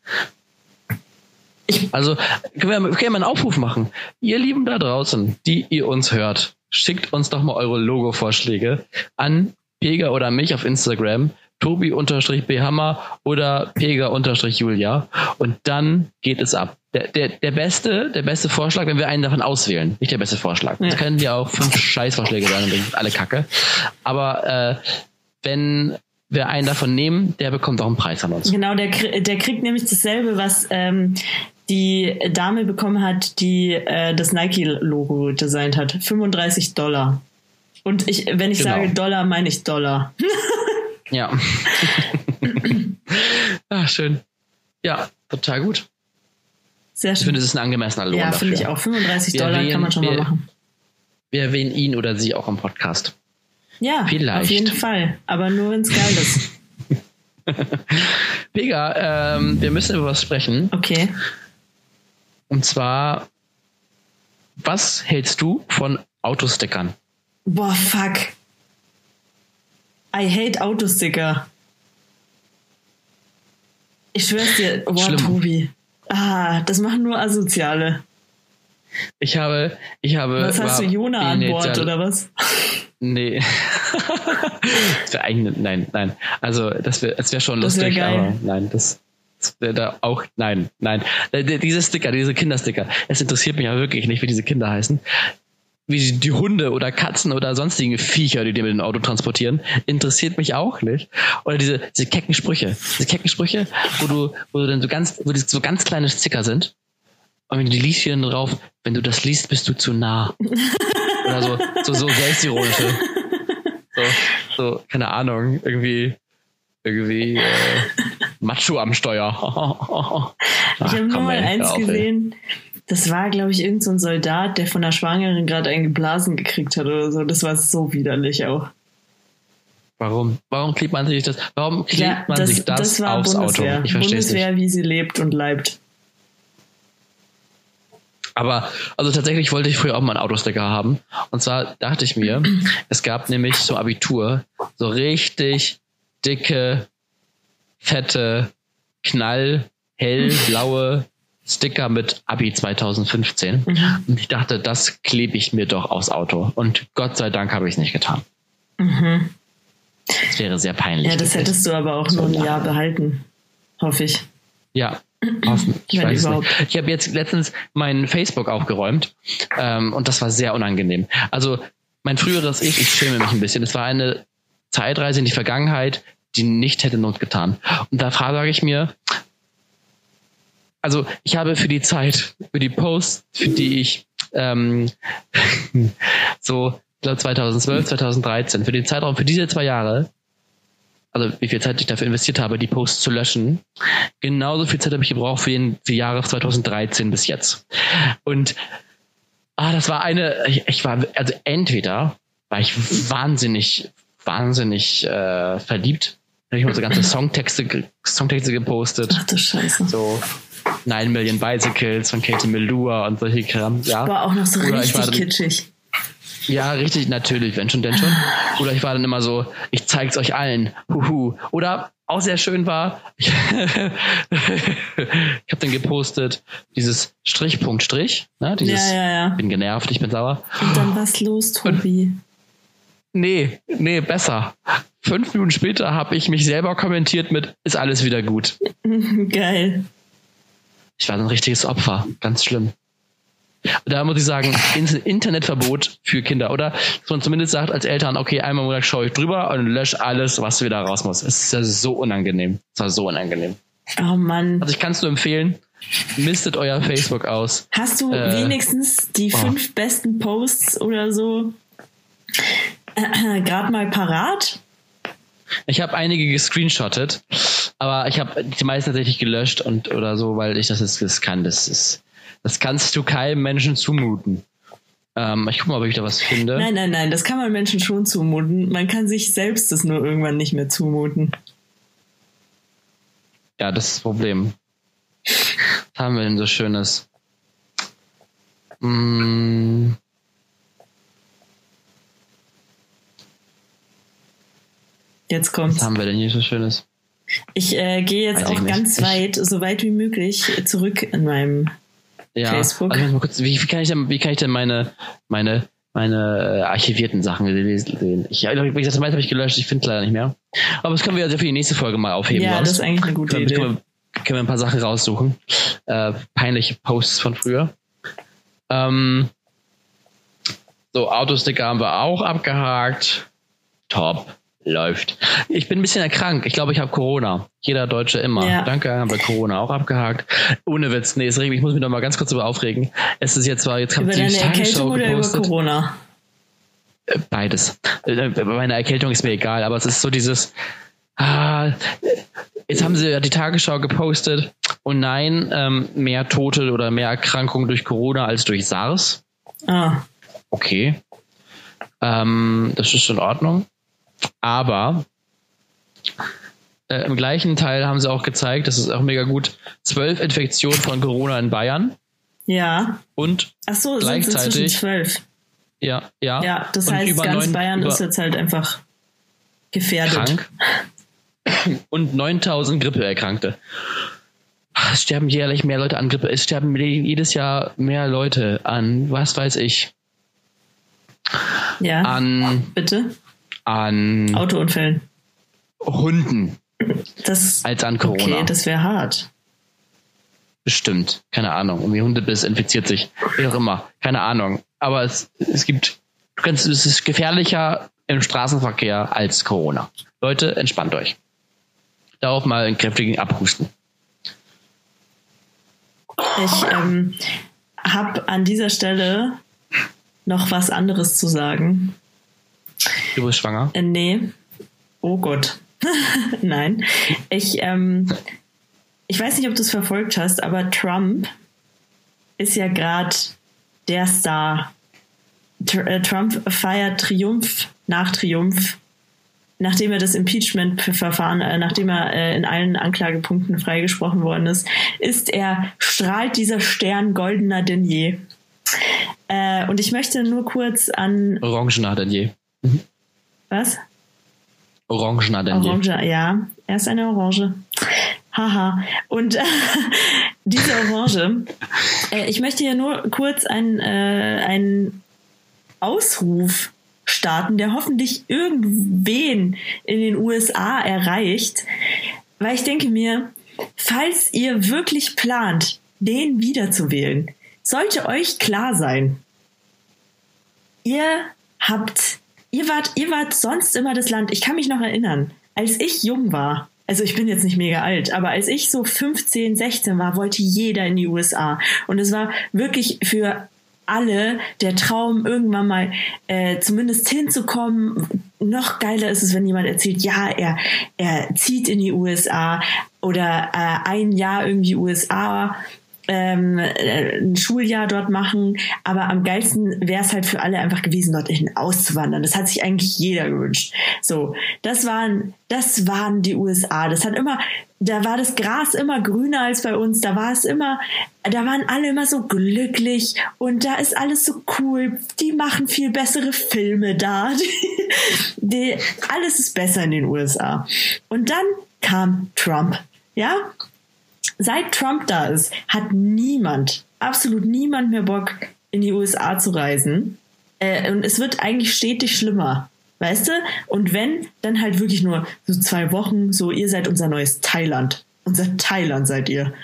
Ich- Also können wir, können wir einen Aufruf machen. Ihr Lieben da draußen, die ihr uns hört, schickt uns doch mal eure Logo-Vorschläge an Pega oder mich auf Instagram, Tobi-Bhammer oder Pega-Julia und dann geht es ab. Der, der, der, beste, der beste Vorschlag, wenn wir einen davon auswählen, nicht der beste Vorschlag. Das Ja. können ja auch fünf Scheißvorschläge sein und alle Kacke. Aber äh, wenn wir einen davon nehmen, der bekommt auch einen Preis an uns. Genau, der, der kriegt nämlich dasselbe, was ähm, die Dame bekommen hat, die äh, das Nike-Logo designt hat. 35 Dollar. Und ich, wenn ich Genau. sage Dollar, meine ich Dollar. Ja. ah, schön. Ja, total gut. Sehr Ich schön. finde, es ist ein angemessener Lohn Ja, finde ich auch. 35 Wir Dollar kann erwähnen- man schon mal wir- machen. Wir erwähnen ihn oder sie auch im Podcast. Ja, Vielleicht. auf jeden Fall. Aber nur, wenn es geil ist. Pega, ähm, wir müssen über was sprechen. Okay. Und zwar, was hältst du von Autostickern? Boah, fuck. I hate Autosticker. Ich schwör's dir, boah, Schlimm. Tobi. Ah, das machen nur Asoziale. Ich habe, ich habe. Was hast du, Jona an Bord initial- oder was? Nee. wär eigentlich, nein, nein. Also, das wäre das wär schon Das wär lustig, geil. aber nein, das, das wäre da auch, nein, nein. Äh, die- Diese Sticker, diese Kindersticker, es interessiert mich ja wirklich nicht, wie diese Kinder heißen. Wie die, die Hunde oder Katzen oder sonstigen Viecher, die die mit dem Auto transportieren, interessiert mich auch nicht. Oder diese, diese kecken Sprüche. Diese kecken Sprüche, wo du, wo du dann so ganz, wo die so ganz kleine Sticker sind. Und wenn du die liest, hier drauf, wenn du das liest, bist du zu nah. Oder so, so, so selbstironische. So, so, keine Ahnung, irgendwie, irgendwie äh, Macho am Steuer. Ich habe nur mal eins gesehen. gesehen. Das war, glaube ich, irgendein so ein Soldat, der von der Schwangeren gerade einen geblasen gekriegt hat oder so. Das war so widerlich auch. Warum? Warum klebt man sich das? Warum klebt Ja, man das, sich das, das war aufs Bundeswehr. Auto? Ich verstehe es Bundeswehr, nicht. wie sie lebt und leibt. Aber also tatsächlich wollte ich früher auch mal einen Autosticker haben. Und zwar dachte ich mir, es gab nämlich zum Abitur so richtig dicke, fette, knall, hellblaue Sticker mit Abi 2015. Mhm. Und ich dachte, das klebe ich mir doch aufs Auto. Und Gott sei Dank habe ich es nicht getan. Mhm. Das wäre sehr peinlich. Ja, das hättest du aber auch nur ein Jahr behalten. Hoffe ich. Ja. Ich weiß überhaupt. nicht. Ich habe jetzt letztens mein Facebook aufgeräumt ähm, und das war sehr unangenehm. Also mein früheres Ich, ich schäme mich ein bisschen. Es war eine Zeitreise in die Vergangenheit, die nicht hätte Not getan. Und da frage ich mir, also ich habe für die Zeit, für die Posts, für die ich ähm, so ich glaube 2012, 2013, für den Zeitraum, für diese zwei Jahre, also wie viel Zeit ich dafür investiert habe, die Posts zu löschen, genauso viel Zeit habe ich gebraucht für, den, für die Jahre 2013 bis jetzt. Und ah, das war eine, ich, ich war, also entweder war ich wahnsinnig, wahnsinnig äh, verliebt. Da habe ich so ganze Songtexte, Songtexte gepostet. Ach du Scheiße. So 9 Million Bicycles von Katie Melua und solche Kram. Ja. War auch noch so Oder richtig kitschig. Ja, richtig, natürlich, wenn schon, denn schon. Oder ich war dann immer so, ich zeig's euch allen. Huhu. Oder auch sehr schön war, ich, ich habe dann gepostet, dieses Strichpunkt Strich, ne, dieses ja, ja, ja. bin genervt, ich bin sauer. Und dann was los, Tobi? Nee, nee, besser. Fünf Minuten später habe ich mich selber kommentiert mit, ist alles wieder gut. Geil. Ich war ein richtiges Opfer, ganz schlimm. Da muss ich sagen, Internetverbot für Kinder. Oder dass man zumindest sagt als Eltern, okay, einmal im Monat schaue ich drüber und lösche alles, was wieder raus muss. Es ist ja so unangenehm. Es war so unangenehm. Oh Mann. Also ich kann es nur empfehlen, mistet euer Facebook aus. Hast du äh, wenigstens die oh. fünf besten Posts oder so äh, gerade mal parat? Ich habe einige gescreenshottet, aber ich habe die meisten tatsächlich gelöscht und oder so, weil ich das jetzt das kann. Das ist das kannst du keinem Menschen zumuten. Ähm, ich gucke mal, ob ich da was finde. Nein, nein, nein, das kann man Menschen schon zumuten. Man kann sich selbst das nur irgendwann nicht mehr zumuten. Ja, das ist das Problem. Was haben wir denn so Schönes? Hm. Jetzt kommt's. Was haben wir denn hier so Schönes? Ich äh, gehe jetzt Weiß auch ganz weit, so weit wie möglich zurück in meinem ja, Facebook. Also kurz, wie, wie, kann ich denn, wie kann ich denn meine, meine, meine äh, archivierten Sachen sehen? Ich, wie gesagt, das meiste habe ich gelöscht, ich finde es leider nicht mehr. Aber das können wir ja für die nächste Folge mal aufheben. Ja, das ist eigentlich eine gute Idee. Können wir, können wir ein paar Sachen raussuchen. Äh, peinliche Posts von früher. Ähm, so, Autosticker haben wir auch abgehakt. Top läuft. Ich bin ein bisschen erkrankt. Ich glaube, ich habe Corona. Jeder Deutsche immer. Ja. Danke, haben wir Corona auch abgehakt. Ohne Witz. Nee, es regt mich. Ich muss mich noch mal ganz kurz über aufregen. Es ist jetzt zwar, jetzt kommt die Erkältung oder gepostet. über Corona? Äh, beides. Äh, bei meiner Erkältung ist mir egal, aber es ist so dieses, ah, jetzt haben sie ja die Tagesschau gepostet und nein, ähm, mehr Tote oder mehr Erkrankungen durch Corona als durch SARS. Ah. Okay. Ähm, das ist in Ordnung. Aber äh, im gleichen Teil haben sie auch gezeigt, das ist auch mega gut, zwölf Infektionen von Corona in Bayern. Ja. Und Ach so, gleichzeitig sind zwölf. Ja, ja. Ja, das heißt, ganz 9, Bayern ist jetzt halt einfach gefährdet. Krank. Und 9000 Grippeerkrankte. Es sterben jährlich mehr Leute an Grippe. Es sterben jedes Jahr mehr Leute an, was weiß ich. Ja. An. Bitte? An Autounfällen. Hunden das, als an Corona. Okay, das wäre hart. Bestimmt. Keine Ahnung. Irgendwie Hundebiss infiziert sich. Wie auch immer. Keine Ahnung. Aber es, es gibt, du kannst, es ist gefährlicher im Straßenverkehr als Corona. Leute, entspannt euch. Darauf mal einen kräftigen Abhusten. Ich ähm, habe an dieser Stelle noch was anderes zu sagen. Du bist schwanger? Äh, nee. Oh Gott. Nein. Ich, ähm, ich weiß nicht, ob du es verfolgt hast, aber Trump ist ja gerade der Star. Tr äh, Trump feiert Triumph nach Triumph nachdem er das Impeachment-Verfahren, äh, nachdem er äh, in allen Anklagepunkten freigesprochen worden ist, ist er, strahlt dieser Stern goldener denn je. Äh, und ich möchte nur kurz an. Orangener denn je. Mhm. Was? Orangener denn. Orange, ja. Er ist eine Orange. Haha. Und äh, diese Orange, äh, ich möchte hier nur kurz einen, äh, einen Ausruf starten, der hoffentlich irgendwen in den USA erreicht. Weil ich denke mir, falls ihr wirklich plant, den wiederzuwählen, sollte euch klar sein, ihr habt, ihr wart, ihr wart sonst immer das Land. Ich kann mich noch erinnern, als ich jung war, also ich bin jetzt nicht mega alt, aber als ich so 15, 16 war, wollte jeder in die USA. Und es war wirklich für alle der Traum, irgendwann mal äh, zumindest hinzukommen. Noch geiler ist es, wenn jemand erzählt, ja, er, er zieht in die USA oder äh, ein Jahr irgendwie USA ähm, äh, ein Schuljahr dort machen. Aber am geilsten wäre es halt für alle einfach gewesen, dorthin auszuwandern. Das hat sich eigentlich jeder gewünscht. So, das waren, das waren die USA. Das hat immer, da war das Gras immer grüner als bei uns. Da war es immer, da waren alle immer so glücklich und da ist alles so cool. Die machen viel bessere Filme da. Die, die, alles ist besser in den USA. Und dann kam Trump. Ja, seit Trump da ist, hat niemand, absolut niemand mehr Bock, in die USA zu reisen. Äh, und es wird eigentlich stetig schlimmer. Weißt du? Und wenn, dann halt wirklich nur so zwei Wochen, so ihr seid unser neues Thailand unser Thailand seid ihr.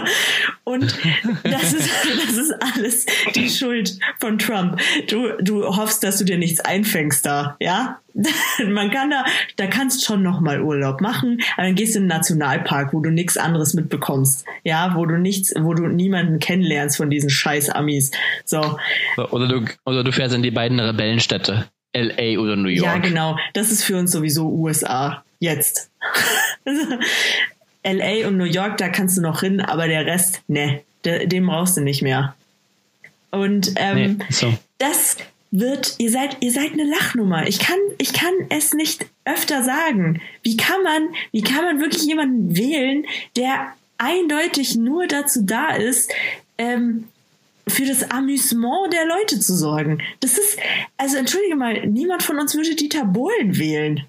Und das ist, das ist alles die Schuld von Trump. Du, du hoffst, dass du dir nichts einfängst da, ja? Man kann da, da kannst schon noch mal Urlaub machen, aber dann gehst du in einen Nationalpark, wo du nichts anderes mitbekommst, ja, wo du nichts, wo du niemanden kennenlernst von diesen scheiß Amis. So. Oder du, oder du fährst in die beiden Rebellenstädte. LA oder New York. Ja, genau. Das ist für uns sowieso USA. Jetzt. LA und New York, da kannst du noch hin, aber der Rest, ne, dem brauchst du nicht mehr. Und ähm, nee, so. das wird, ihr seid, ihr seid eine Lachnummer. Ich kann, ich kann es nicht öfter sagen. Wie kann man, wie kann man wirklich jemanden wählen, der eindeutig nur dazu da ist, ähm, für das Amüsement der Leute zu sorgen. Das ist, also entschuldige mal, niemand von uns würde Dieter Bohlen wählen.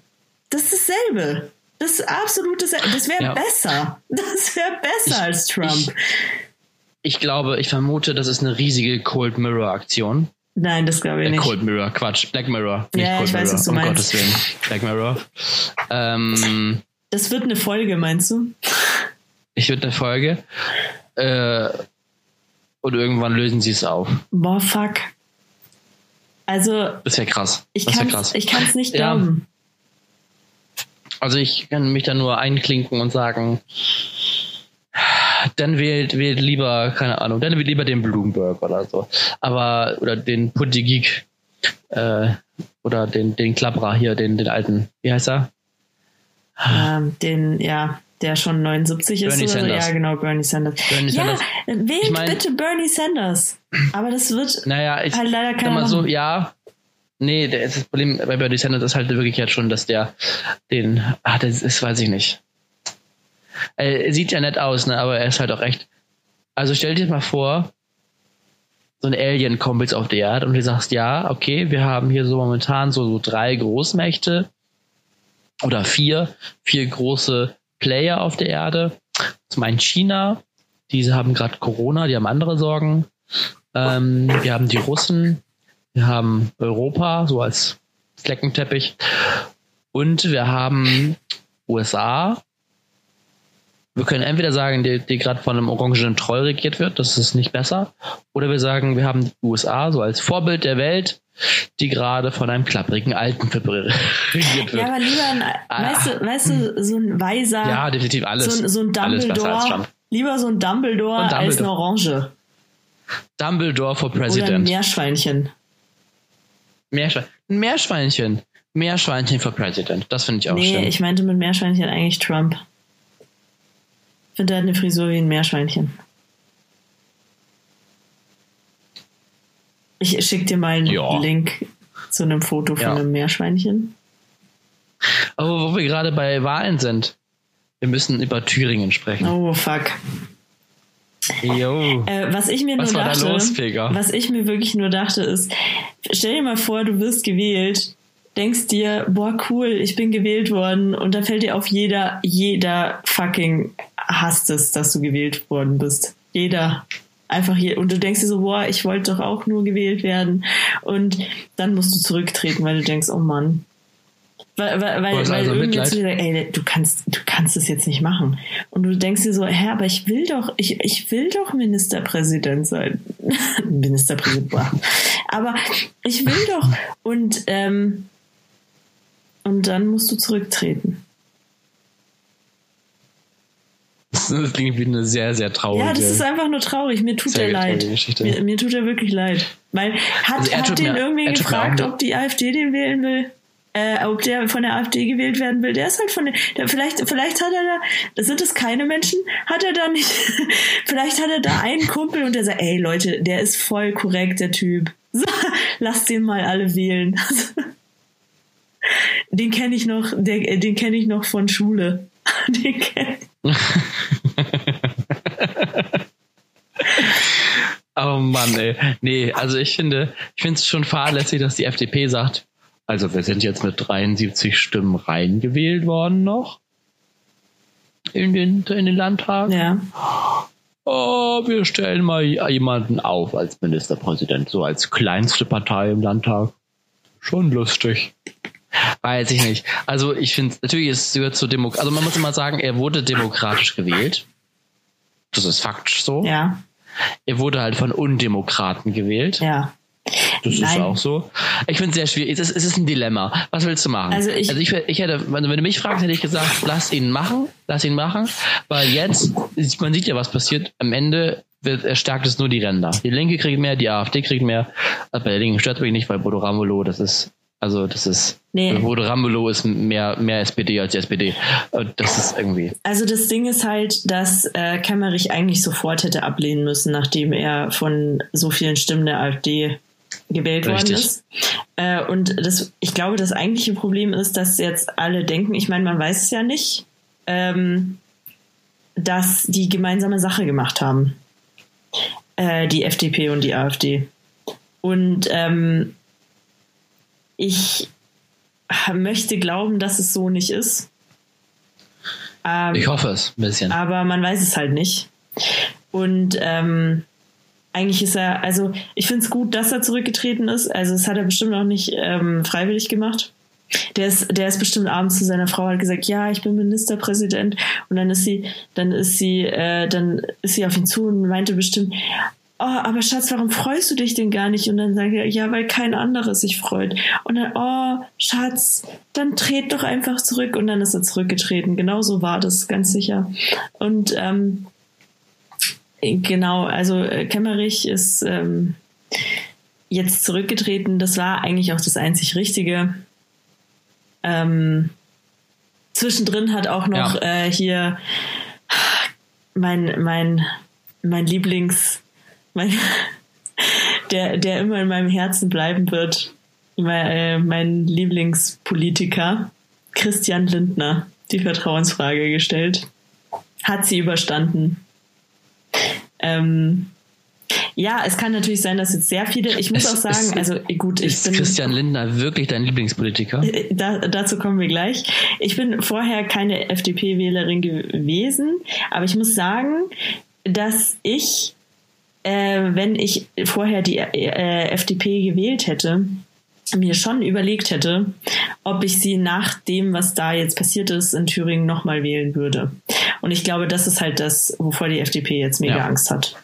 Das ist dasselbe. Das ist absolut das, wäre ja. besser. Das wäre besser ich, als Trump. Ich, ich, glaube, ich vermute, das ist eine riesige Cold Mirror Aktion. Nein, das glaube ich äh, nicht. Cold Mirror, Quatsch, Black Mirror. Nicht ja, Cold ich weiß, Mirror, was du um meinst. Gottes Willen. Black Mirror. Ähm, das wird eine Folge, meinst du? Ich würde eine Folge. Äh, und irgendwann lösen sie es auf. Boah, fuck. Also. Das wäre krass. Ich kann es nicht glauben. Also ich kann mich da nur einklinken und sagen, dann wählt, wählt lieber, keine Ahnung, dann wählt lieber den Bloomberg oder so. Aber, oder den Putty Geek, äh, oder den, den Klabra hier, den, den alten, wie heißt er? Ähm, den, ja, der schon 79 ist. Bernie oder Sanders. So. Ja, genau, Bernie Sanders. Bernie ja, Sanders. wählt ich mein, bitte Bernie Sanders. Aber das wird naja, ich, halt leider keiner mal so, ja, Nee, das Problem bei Birdie Sanders ist halt wirklich jetzt schon, dass der den, ah, das weiß ich nicht. Er sieht ja nett aus, ne, aber er ist halt auch echt. Also stell dir mal vor, so ein Alien kommt jetzt auf die Erde und du sagst, ja, okay, wir haben hier so momentan so, so drei Großmächte oder vier, vier große Player auf der Erde. Zum einen China, diese haben gerade Corona, die haben andere Sorgen. Ähm, wir haben die Russen, wir haben Europa, so als Fleckenteppich. Und wir haben USA. Wir können entweder sagen, die, die gerade von einem orangenen Troll regiert wird, das ist nicht besser. Oder wir sagen, wir haben die USA so als Vorbild der Welt, die gerade von einem klapprigen Alten regiert wird. Ja, aber lieber ein, ah. weißt, du, weißt du, so ein weiser. Ja, definitiv alles. So, so ein Dumbledore. Lieber so ein Dumbledore, Dumbledore, als eine Orange. Dumbledore for President. Oder ein Meerschweinchen. Meerschwein Meerschweinchen. Meerschweinchen für President. Das finde ich auch nee, schön. Nee, ich meinte mit Meerschweinchen eigentlich Trump. Ich finde, er hat eine Frisur wie ein Meerschweinchen. Ich schicke dir mal einen ja. Link zu einem Foto von ja. einem Meerschweinchen. Aber wo wir gerade bei Wahlen sind, wir müssen über Thüringen sprechen. Oh, fuck. Äh, was ich mir Was nur war da dachte, los, was ich mir wirklich nur dachte, ist, stell dir mal vor, du wirst gewählt, denkst dir, boah, cool, ich bin gewählt worden und dann fällt dir auf, jeder, jeder fucking hasst es, dass du gewählt worden bist. Jeder. Einfach hier. Und du denkst dir so, boah, ich wollte doch auch nur gewählt werden. Und dann musst du zurücktreten, weil du denkst, oh Mann. Weil, weil, weil, weil also irgendwer Mitleid. zu dir sagt, ey, du kannst, du kannst es jetzt nicht machen. Und du denkst dir so, hä, aber ich will doch, ich, ich will doch Ministerpräsident sein. Ministerpräsident. Aber ich will doch. Und, ähm, und dann musst du zurücktreten. Das klingt wie eine sehr, sehr traurige. Ja, das ist einfach nur traurig. Mir tut er leid. Mir, mir tut er wirklich leid. Weil hat, Also er hat den irgendwie gefragt, ob die AfD den wählen will? Äh, ob der von der AfD gewählt werden will. Der ist halt von der, der vielleicht, vielleicht hat er da, sind es keine Menschen, hat er da nicht, vielleicht hat er da einen Kumpel und der sagt, ey Leute, der ist voll korrekt, der Typ. So, lasst den mal alle wählen. Den kenne ich noch, der, den kenne ich noch von Schule. Den kenn, Oh Mann, ey. Nee, also ich finde, ich finde es schon fahrlässig, dass die FDP sagt, also wir sind jetzt mit 73 Stimmen reingewählt worden noch in den, in den Landtag. ja. Oh, wir stellen mal jemanden auf als Ministerpräsident, so als kleinste Partei im Landtag. Schon lustig. Weiß ich nicht. Also ich finde, natürlich ist es gehört zur Demokratie. Also man muss immer sagen, er wurde demokratisch gewählt. Das ist faktisch so. Ja, Er wurde halt von Undemokraten gewählt. ja. Das ist Nein. auch so. Ich finde es sehr schwierig. Es ist, es ist ein Dilemma. Was willst du machen? Also ich- ich, ich hätte, also wenn du mich fragst, hätte ich gesagt, lass ihn machen, lass ihn machen, weil jetzt, man sieht ja, was passiert. Am Ende wird, erstärkt es nur die Ränder. Die Linke kriegt mehr, die AfD kriegt mehr. Also bei der Linken stört mich nicht, weil Bodo Ramelow, das ist, also das ist, Nee. Bodo Ramelow ist mehr, mehr SPD als die SPD. Und das ist irgendwie, Also das Ding ist halt, dass äh, Kemmerich eigentlich sofort hätte ablehnen müssen, nachdem er von so vielen Stimmen der AfD gewählt worden Richtig. ist. Äh, und das, ich glaube, das eigentliche Problem ist, dass jetzt alle denken, ich meine, man weiß es ja nicht, ähm, dass die gemeinsame Sache gemacht haben. Äh, die FDP und die AfD. Und ähm, ich möchte glauben, dass es so nicht ist. Ähm, ich hoffe es ein bisschen. aber man weiß es halt nicht. Und ähm, eigentlich ist er, also ich finde es gut, dass er zurückgetreten ist. Also das hat er bestimmt auch nicht ähm, freiwillig gemacht. Der ist, der ist bestimmt abends zu seiner Frau hat gesagt, ja, ich bin Ministerpräsident. Und dann ist sie, dann ist sie, äh, dann ist sie auf ihn zu und meinte bestimmt, oh, aber Schatz, warum freust du dich denn gar nicht? Und dann sagt er, ja, weil kein anderes sich freut. Und dann, oh, Schatz, dann tret doch einfach zurück. Und dann ist er zurückgetreten. Genau so war das, ganz sicher. Und ähm, genau, also äh, Kemmerich ist ähm, jetzt zurückgetreten. Das war eigentlich auch das einzig Richtige. Ähm, zwischendrin hat auch noch Ja. äh, hier mein, mein, mein Lieblings, mein, der, der immer in meinem Herzen bleiben wird, mein, äh, mein Lieblingspolitiker, Christian Lindner, die Vertrauensfrage gestellt. Hat sie überstanden. Ähm, ja, es kann natürlich sein, dass jetzt sehr viele, ich muss Es auch sagen, ist- also gut, ich ist bin. Christian Lindner wirklich dein Lieblingspolitiker? Äh, Da, dazu kommen wir gleich. Ich bin vorher keine FDP-Wählerin gewesen, aber ich muss sagen, dass ich, äh, wenn ich vorher die äh, FDP gewählt hätte, mir schon überlegt hätte, ob ich sie nach dem, was da jetzt passiert ist, in Thüringen nochmal wählen würde. Und ich glaube, das ist halt das, wovor die FDP jetzt mega Ja. Angst hat.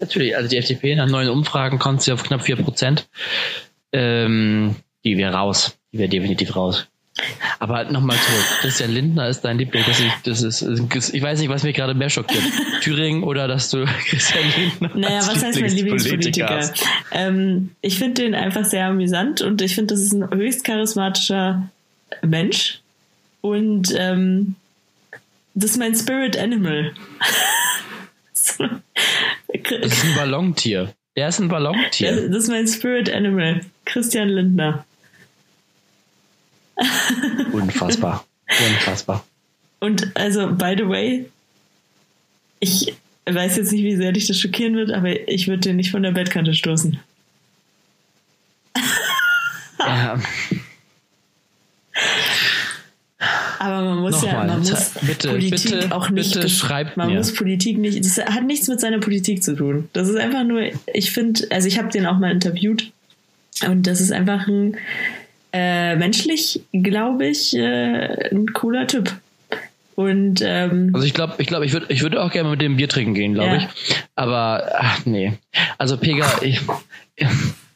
Natürlich, also die FDP nach neuen Umfragen kommt sie auf knapp 4 Prozent. Ähm, die wäre raus. Die wäre definitiv raus. Aber nochmal zurück. Christian Lindner ist dein Liebling. Das ist, das ist, ich weiß nicht, was mich gerade mehr schockiert. Thüringen oder dass du Christian Lindner Naja, was heißt mein Lieblingspolitiker? Ähm, ich finde den einfach sehr amüsant und ich finde, das ist ein höchst charismatischer Mensch. Und ähm, das ist mein Spirit Animal. So. Das ist ein Ballontier. Der ist ein Ballontier. das ist mein Spirit Animal. Christian Lindner. Unfassbar. Unfassbar. Und also, by the way, ich weiß jetzt nicht, wie sehr dich das schockieren wird, aber ich würde den nicht von der Bettkante stoßen. Ja. Aber man muss ja, Nochmal, man muss bitte, Politik bitte, auch nicht, bitte schreibt man mir. muss Politik nicht, das hat nichts mit seiner Politik zu tun. Das ist einfach nur, ich finde, also ich habe den auch mal interviewt und das ist einfach ein äh, menschlich, glaube ich, äh, ein cooler Typ. Und ähm, Also ich glaube, ich glaube, ich würde ich würde auch gerne mit dem Bier trinken gehen, glaube Ja. ich. Aber ach, nee. Also Pega, ich,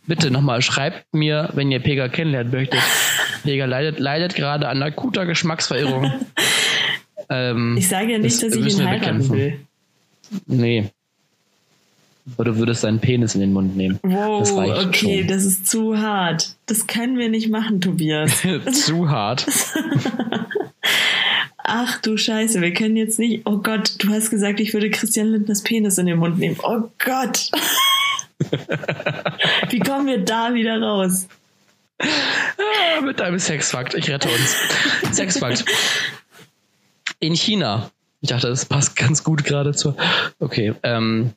bitte nochmal, schreibt mir, wenn ihr Pega kennenlernen möchtet. Pega leidet, leidet gerade an akuter Geschmacksverirrung. ähm, ich sage ja nicht, das dass ich ihn heiraten bekämpfen. will. nee. Aber du würdest deinen Penis in den Mund nehmen. Wow, Das okay, schon. das ist zu hart. Das können wir nicht machen, Tobias. Zu hart. Ach du Scheiße, wir können jetzt nicht. Oh Gott, du hast gesagt, ich würde Christian Lindners Penis in den Mund nehmen. Oh Gott. Wie kommen wir da wieder raus? Ah, mit deinem Sexfakt. Ich rette uns. Sexfakt. In China. Ich dachte, das passt ganz gut gerade zur. Okay. Ähm,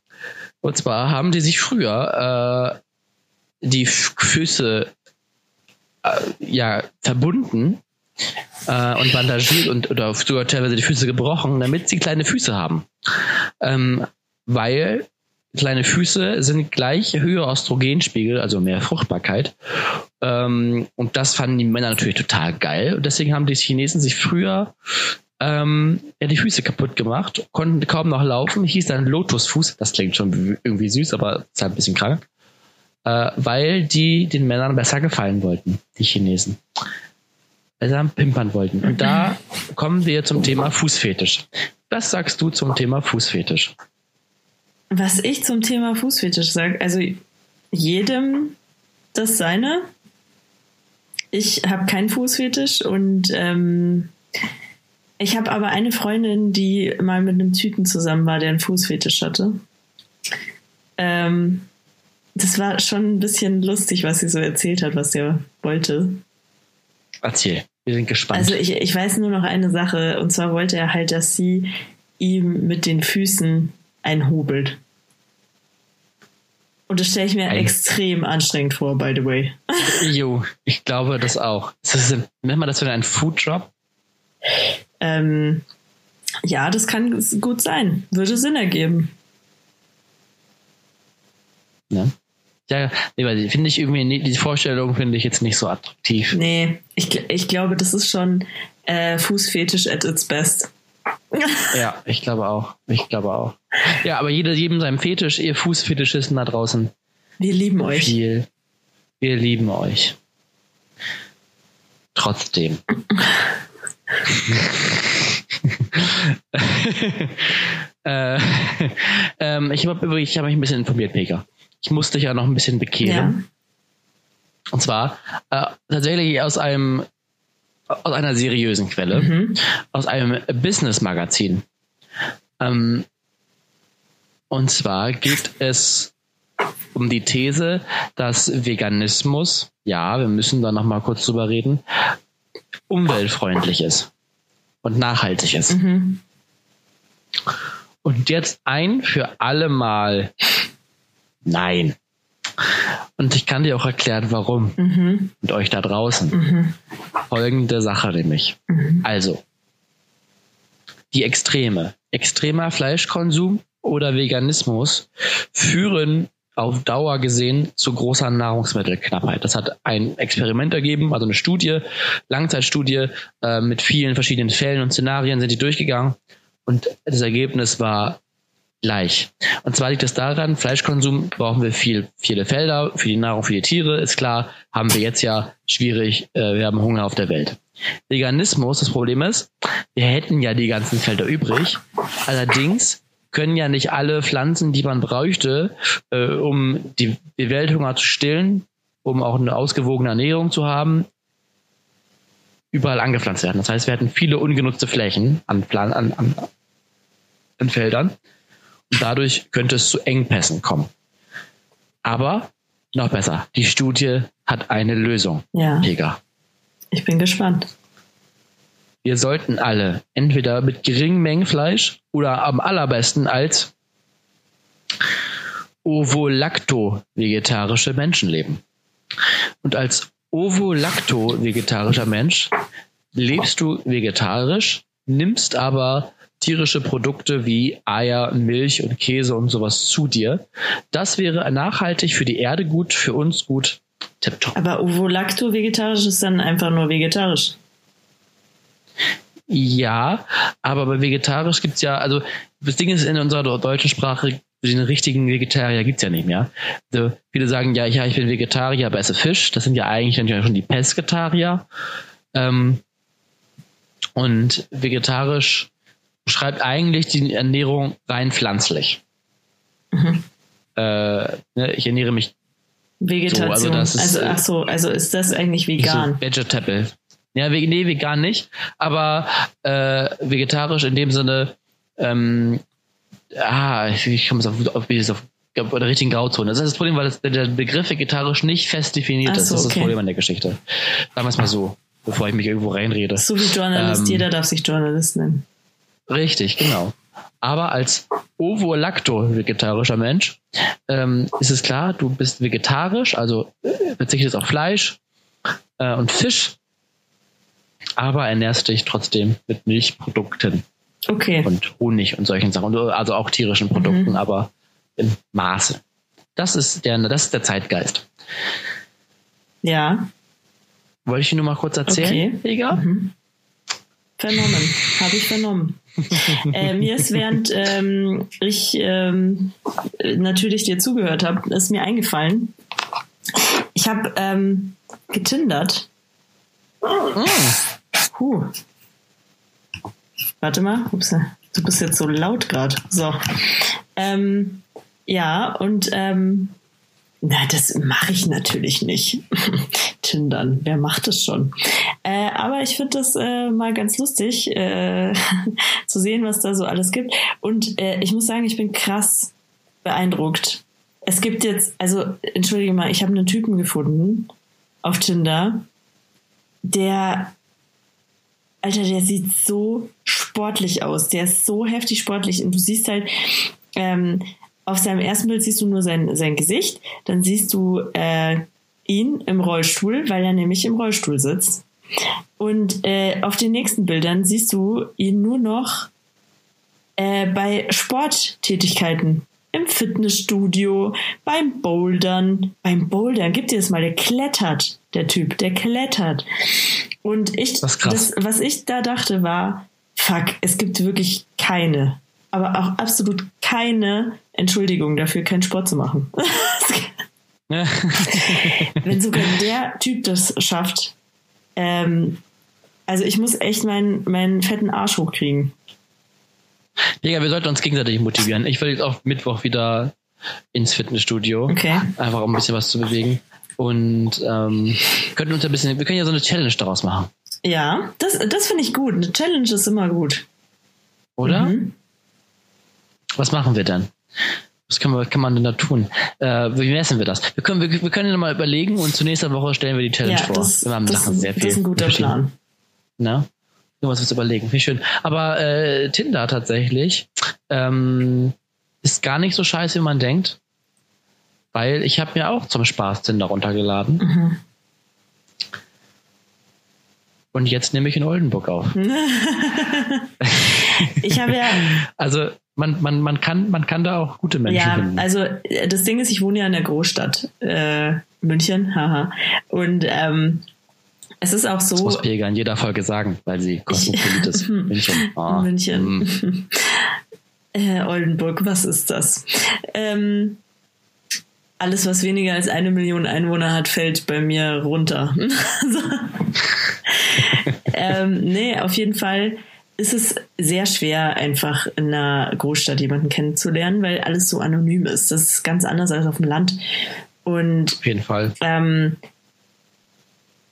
und zwar haben die sich früher äh, die Füße äh, ja verbunden äh, und bandagiert und oder sogar teilweise die Füße gebrochen, damit sie kleine Füße haben. Ähm, weil kleine Füße sind gleich höhere Östrogenspiegel, also mehr Fruchtbarkeit. Ähm, und das fanden die Männer natürlich total geil. Und deswegen haben die Chinesen sich früher ähm, ja, die Füße kaputt gemacht, konnten kaum noch laufen, hieß dann Lotusfuß. Das klingt schon irgendwie süß, aber ist halt ein bisschen krank. Äh, weil die den Männern besser gefallen wollten, die Chinesen. Sie dann pimpern wollten. Und da kommen wir zum Thema Fußfetisch. Was sagst du zum Thema Fußfetisch? Was ich zum Thema Fußfetisch sage, also jedem das seine. Ich habe keinen Fußfetisch und ähm, ich habe aber eine Freundin, die mal mit einem Typen zusammen war, der einen Fußfetisch hatte. Ähm, das war schon ein bisschen lustig, was sie so erzählt hat, was der wollte. Erzähl. Wir sind gespannt. Also ich, ich weiß nur noch eine Sache, und zwar wollte er halt, dass sie ihm mit den Füßen einhobelt. Und das stelle ich mir Ein- extrem anstrengend vor, by the way. Jo, ich glaube das auch. Ist das, nennt man das wieder ein Foodjob? Ähm, ja, das kann gut sein. Würde Sinn ergeben. Ne? Ja, nee, finde ich irgendwie, nie- die Vorstellung finde ich jetzt nicht so attraktiv. Nee, ich, ich glaube, das ist schon äh, Fußfetisch at its best. Ja, ich glaube auch. Ich glaube auch. Ja, aber jeder, jedem seinem Fetisch, ihr Fußfetischisten da draußen, Wir lieben euch. viel. Wir lieben euch. Trotzdem. äh, ähm, ich habe übrigens, ich habe mich ein bisschen informiert, Pega. Ich musste dich ja noch ein bisschen bekehren. Ja. Und zwar äh, tatsächlich aus einem aus einer seriösen Quelle, Mhm. aus einem Business-Magazin. Ähm, und zwar geht es um die These, dass Veganismus, ja, wir müssen da noch mal kurz drüber reden, umweltfreundlich ist und nachhaltig ist. Mhm. Und jetzt ein für alle Mal nein. Und ich kann dir auch erklären, warum. Mhm. Und euch da draußen. Mhm. Folgende Sache nämlich. Mhm. Also, die Extreme. Extremer Fleischkonsum oder Veganismus führen auf Dauer gesehen zu großer Nahrungsmittelknappheit. Das hat ein Experiment ergeben, also eine Studie, Langzeitstudie äh, mit vielen verschiedenen Fällen und Szenarien sind die durchgegangen und das Ergebnis war gleich. Und zwar liegt es daran, Fleischkonsum brauchen wir viel, viele Felder für die Nahrung für die Tiere, ist klar, haben wir jetzt ja schwierig, äh, wir haben Hunger auf der Welt. Veganismus, das Problem ist, wir hätten ja die ganzen Felder übrig, allerdings können ja nicht alle Pflanzen, die man bräuchte, äh, um die, die Welthunger zu stillen, um auch eine ausgewogene Ernährung zu haben, überall angepflanzt werden. Das heißt, wir hätten viele ungenutzte Flächen an, Plan an, an, an Feldern dadurch könnte es zu Engpässen kommen. Aber noch besser, die Studie hat eine Lösung, Ja, Pega. ich bin gespannt. wir sollten alle entweder mit geringen Mengen Fleisch oder am allerbesten als Ovo-Lacto-vegetarische Menschen leben. Und als Ovo-Lacto-vegetarischer Mensch lebst du vegetarisch, nimmst aber tierische Produkte wie Eier, Milch und Käse und sowas zu dir. Das wäre nachhaltig für die Erde gut, für uns gut. Tipptopp. Aber Ovo-Lacto-vegetarisch ist dann einfach nur vegetarisch. Ja, aber bei vegetarisch gibt es ja, also das Ding ist in unserer deutschen Sprache, den richtigen Vegetarier gibt es ja nicht mehr. Also viele sagen, ja, ja, ich bin Vegetarier, aber esse Fisch. Das sind ja eigentlich dann schon die Pesketarier. Ähm, und vegetarisch beschreibt eigentlich die Ernährung rein pflanzlich. Mhm. Äh, ne, ich ernähre mich Vegetation. So, also, das ist, also ach so, also ist das eigentlich vegan? So vegetable. Ja, nee, vegan nicht, aber äh, vegetarisch in dem Sinne, ähm, ah, ich komme auf, auf, auf, auf der richtigen Grauzone. Das ist das Problem, weil das, der Begriff vegetarisch nicht fest definiert so, ist. Das ist das Problem an der Geschichte. Sagen wir es mal so, bevor ich mich irgendwo reinrede. So wie Journalist, ähm, jeder darf sich Journalist nennen. Richtig, genau. Aber als Ovo-Lacto-vegetarischer Mensch ähm, ist es klar, du bist vegetarisch, also äh, verzichtest auf Fleisch äh, und Fisch aber ernährst dich trotzdem mit Milchprodukten. Okay. Und Honig und solchen Sachen. Also auch tierischen Produkten, mhm. aber im Maße. Das ist der, das ist der Zeitgeist. Ja. Wollte ich nur mal kurz erzählen, okay. Egal? Mhm. Vernommen. Habe ich vernommen. äh, mir ist während ähm, ich ähm, natürlich dir zugehört habe, ist mir eingefallen. Ich habe ähm, getindert. Oh. Puh. Warte mal. Ups, du bist jetzt so laut gerade. So. Ähm, ja, und ähm, na, das mache ich natürlich nicht. Tindern, wer macht das schon? Äh, aber ich finde das äh, mal ganz lustig, äh, zu sehen, was da so alles gibt. Und äh, ich muss sagen, ich bin krass beeindruckt. Es gibt jetzt, also entschuldige mal, ich habe einen Typen gefunden auf Tinder, der Alter, der sieht so sportlich aus. Der ist so heftig sportlich. Und du siehst halt, ähm, auf seinem ersten Bild siehst du nur sein, sein Gesicht. Dann siehst du äh, ihn im Rollstuhl, weil er nämlich im Rollstuhl sitzt. Und äh, auf den nächsten Bildern siehst du ihn nur noch äh, bei Sporttätigkeiten im Fitnessstudio, beim Bouldern. Beim Bouldern, gib dir das mal, der klettert, der Typ, der klettert. Und ich, das, das, was ich da dachte, war, fuck, es gibt wirklich keine, aber auch absolut keine Entschuldigung dafür, keinen Sport zu machen. Wenn sogar der Typ das schafft, ähm, also ich muss echt meinen, meinen fetten Arsch hochkriegen. Digga, wir sollten uns gegenseitig motivieren. Ich will jetzt auch Mittwoch wieder ins Fitnessstudio. Okay. Einfach um ein bisschen was zu bewegen. Und ähm, könnten uns ein bisschen, wir können ja so eine Challenge daraus machen. Ja, das, das finde ich gut. Eine Challenge ist immer gut. Oder? Mhm. Was machen wir denn? Was kann man, kann man denn da tun? Äh, wie messen wir das? Wir können, wir, wir können mal überlegen und zur nächsten Woche stellen wir die Challenge ja, vor. Das, wir haben das, Sachen sehr viel. Das ist ein guter Plan. Na? Irgendwas was überlegen. Wie schön. Aber äh, Tinder tatsächlich ähm, ist gar nicht so scheiße, wie man denkt. Weil ich habe mir auch zum Spaß Tinder runtergeladen. Mhm. Und jetzt nehme ich in Oldenburg auf. ich habe ja. Also man, man, man, kann, man kann da auch gute Menschen ja, finden. Also das Ding ist, ich wohne ja in der Großstadt, äh, München, haha. Und ähm, es ist auch so. Das muss Pega in jeder Folge sagen, weil sie kosmopolit ist. München. Oh. München. Mm. Äh, Oldenburg, was ist das? Ähm, alles, was weniger als eine Million Einwohner hat, fällt bei mir runter. ähm, nee, auf jeden Fall ist es sehr schwer, einfach in einer Großstadt jemanden kennenzulernen, weil alles so anonym ist. Das ist ganz anders als auf dem Land. Und auf jeden Fall. Ähm,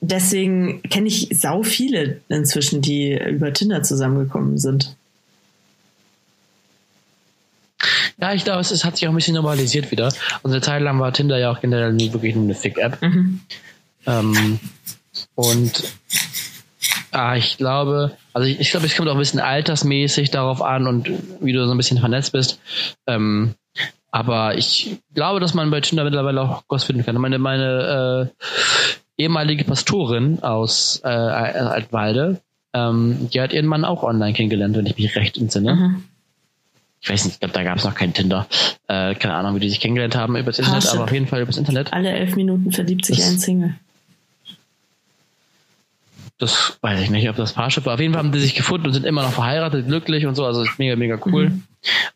deswegen kenne ich sau viele inzwischen, die über Tinder zusammengekommen sind. Ja, ich glaube, es, hat sich auch ein bisschen normalisiert wieder. Und eine Zeit lang war Tinder ja auch generell nie wirklich nur eine Fick-App. Mhm. Ähm, und Ah, ich glaube, also ich, ich glaube, es kommt auch ein bisschen altersmäßig darauf an und wie du so ein bisschen vernetzt bist. Ähm, aber ich glaube, dass man bei Tinder mittlerweile auch was finden kann. Meine, meine äh, ehemalige Pastorin aus äh, Altwalde, ähm, die hat ihren Mann auch online kennengelernt, wenn ich mich recht entsinne. Mhm. Ich weiß nicht, ich glaube, da gab es noch kein Tinder. Äh, keine Ahnung, wie die sich kennengelernt haben übers Internet, aber auf jeden Fall übers Internet. Alle elf Minuten verliebt sich das, ein Single. Das weiß ich nicht, ob das Parship war. Auf jeden Fall haben die sich gefunden und sind immer noch verheiratet, glücklich und so. Also mega, mega cool. Mhm.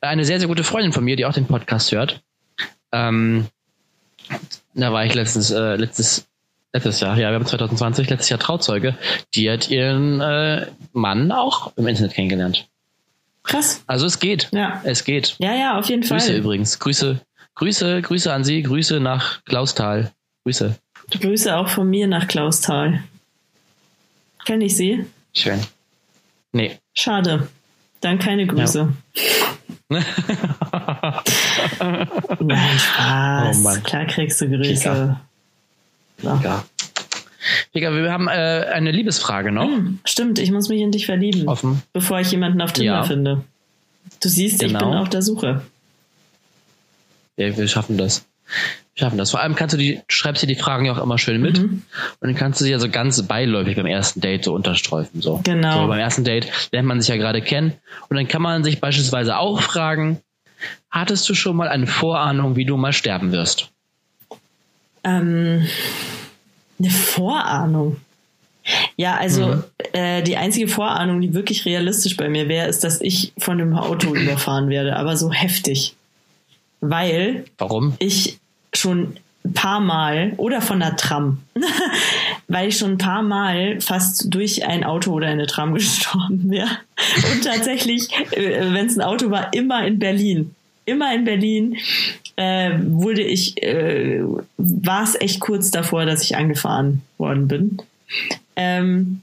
Eine sehr, sehr gute Freundin von mir, die auch den Podcast hört. Ähm, da war ich letztens, äh, letztes, letztes Jahr, ja, wir haben 2020, letztes Jahr Trauzeuge. Die hat ihren äh, Mann auch im Internet kennengelernt. Krass. Also es geht. Ja. Es geht. Ja, ja, auf jeden Grüße Fall. Grüße übrigens. Grüße, Grüße, Grüße an Sie. Grüße nach Klausthal. Grüße. Grüße auch von mir nach Klausthal. Kenne ich Sie? Schön. Nee. Schade. Dann keine Grüße. Ja. Nein, Spaß. Oh Klar kriegst du Grüße. So. Ja. Digga, wir haben äh, eine Liebesfrage noch. Hm, stimmt, ich muss mich in dich verlieben. Offen. Bevor ich jemanden auf Tinder ja. finde. Du siehst, genau. ich bin genau. auf der Suche. Ja, wir schaffen das. Wir schaffen das. Vor allem kannst du die, schreibst dir die Fragen ja auch immer schön mit. Mhm. Und dann kannst du sie ja so ganz beiläufig beim ersten Date so unterstreifen. So. Genau. So, beim ersten Date lernt man sich ja gerade kennen. Und dann kann man sich beispielsweise auch fragen, hattest du schon mal eine Vorahnung, wie du mal sterben wirst? Ähm, eine Vorahnung. Ja, also mhm. äh, die einzige Vorahnung, die wirklich realistisch bei mir wäre, ist, dass ich von einem Auto überfahren werde, aber so heftig. Weil Warum? ich schon ein paar Mal oder von der Tram, weil ich schon ein paar Mal fast durch ein Auto oder eine Tram gestorben wäre. Und tatsächlich, äh, wenn es ein Auto war, immer in Berlin. Immer in Berlin äh, wurde ich, äh, war es echt kurz davor, dass ich angefahren worden bin. Ähm,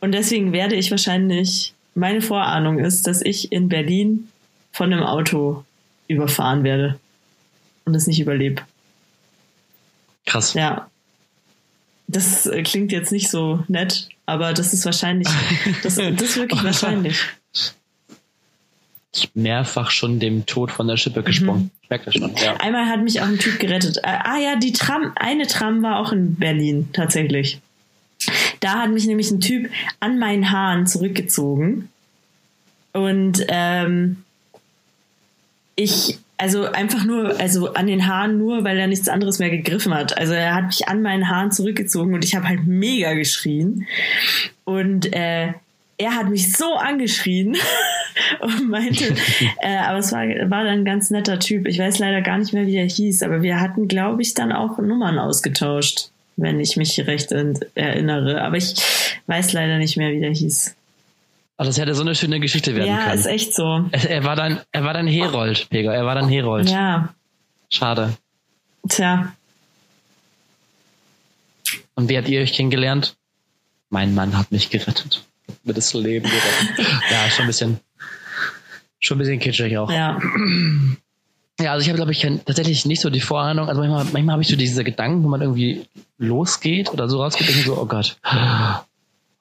und deswegen werde ich wahrscheinlich, meine Vorahnung ist, dass ich in Berlin von einem Auto überfahren werde und es nicht überlebe. Krass. Ja. Das äh, klingt jetzt nicht so nett, aber das ist wahrscheinlich, das, das ist wirklich wahrscheinlich mehrfach schon dem Tod von der Schippe gesprungen. Mhm. Ich merke das schon. Ja. Einmal hat mich auch ein Typ gerettet. Äh, ah ja, die Tram, eine Tram war auch in Berlin tatsächlich. Da hat mich nämlich ein Typ an meinen Haaren zurückgezogen. Und ähm, ich, also einfach nur, also an den Haaren nur, weil er nichts anderes mehr gegriffen hat. Also er hat mich an meinen Haaren zurückgezogen und ich habe halt mega geschrien. Und äh, er hat mich so angeschrien und meinte, äh, aber es war, war dann ein ganz netter Typ. Ich weiß leider gar nicht mehr, wie er hieß, aber wir hatten, glaube ich, dann auch Nummern ausgetauscht, wenn ich mich recht erinnere. Aber ich weiß leider nicht mehr, wie der hieß. Aber das hätte so eine schöne Geschichte werden ja, können. Ja, ist echt so. Er, er, war dann, er war dann Herold, Pega. Er war dann Herold. Ja. Schade. Tja. Und wie habt ihr euch kennengelernt? Mein Mann hat mich gerettet mir das Leben gerettet. ja, schon ein bisschen, schon ein bisschen kitschig auch. Ja. Ja, also ich habe, glaube ich, tatsächlich nicht so die Vorahnung. Also manchmal, manchmal habe ich so diese Gedanken, wo man irgendwie losgeht oder so rausgeht und so, oh Gott,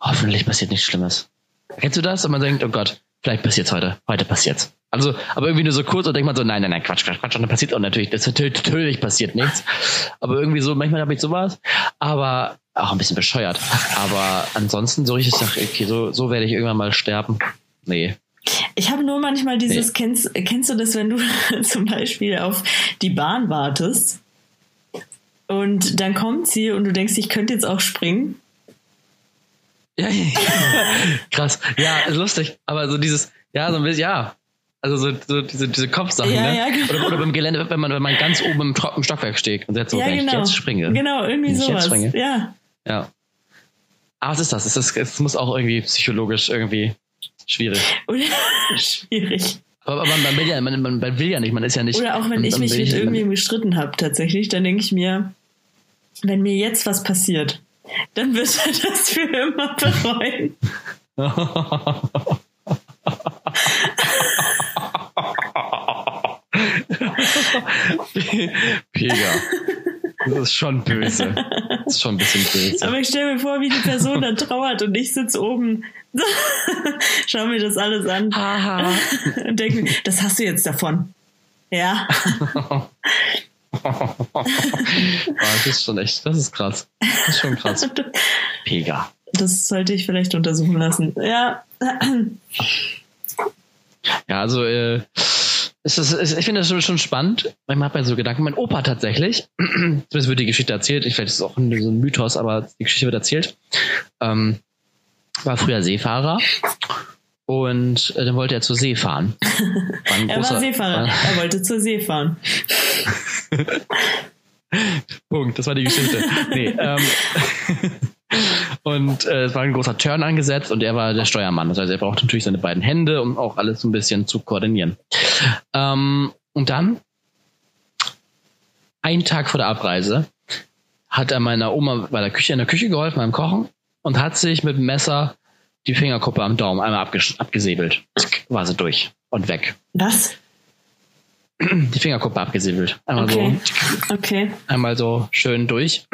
hoffentlich passiert nichts Schlimmes. Kennst du das? Und man denkt, oh Gott, vielleicht passiert's heute. Heute passiert's. Also, aber irgendwie nur so kurz und denkt man so, nein, nein, nein, Quatsch, Quatsch, Quatsch. Und dann passiert auch natürlich, das natürlich, natürlich passiert nichts. Aber irgendwie so, manchmal habe ich sowas. Aber auch ein bisschen bescheuert. Aber ansonsten so richtig sage, okay, so, so werde ich irgendwann mal sterben. Nee. Ich habe nur manchmal dieses, nee. kennst, kennst du das, wenn du zum Beispiel auf die Bahn wartest und dann kommt sie und du denkst, ich könnte jetzt auch springen? Ja, krass. Ja, lustig. Aber so dieses, ja, so ein bisschen, ja. Also so, so diese, diese Kopfsachen, ja, ne? Ja, genau. oder, oder beim Gelände, wenn man, wenn man ganz oben im, Stockwerk steht und jetzt so, ja, wenn genau. ich jetzt springe. Genau, irgendwie sowas. Ja. Ja. Aber was ist das? Es, ist, es muss auch irgendwie psychologisch irgendwie schwierig. Oder schwierig. Aber, aber man, will ja, man, man, will ja nicht, man ist ja nicht. Oder auch wenn ich mich mit irgendwem gestritten habe, tatsächlich, dann denke ich mir, wenn mir jetzt was passiert, dann wird er das für immer bereuen. Pega. Das ist schon böse. Ist schon ein bisschen böse. Aber ich stelle mir vor, wie die Person dann trauert und ich sitze oben. Schau mir das alles an. Haha. und denke mir, das hast du jetzt davon. Ja. Boah, das ist schon echt, das ist krass. Das ist schon krass. Pega. Das sollte ich vielleicht untersuchen lassen. Ja. Ja, also äh, es ist, es, ich finde das schon, spannend. Manchmal hat man so Gedanken. Mein Opa tatsächlich, zumindest wird die Geschichte erzählt, ich, vielleicht ist es auch so ein Mythos, aber die Geschichte wird erzählt, ähm, war früher Seefahrer und äh, dann wollte er zur See fahren. War er großer, war Seefahrer, äh, er wollte zur See fahren. Punkt, das war die Geschichte. nee, ähm, und äh, es war ein großer Turn angesetzt und er war der Steuermann. Das heißt, er brauchte natürlich seine beiden Hände, um auch alles ein bisschen zu koordinieren. Ähm, und dann, einen Tag vor der Abreise, hat er meiner Oma bei der Küche in der Küche geholfen beim Kochen und hat sich mit dem Messer die Fingerkuppe am Daumen einmal abgesäbelt. War sie durch und weg. Was? Die Fingerkuppe abgesäbelt. Einmal okay. so. Okay. Einmal so schön durch.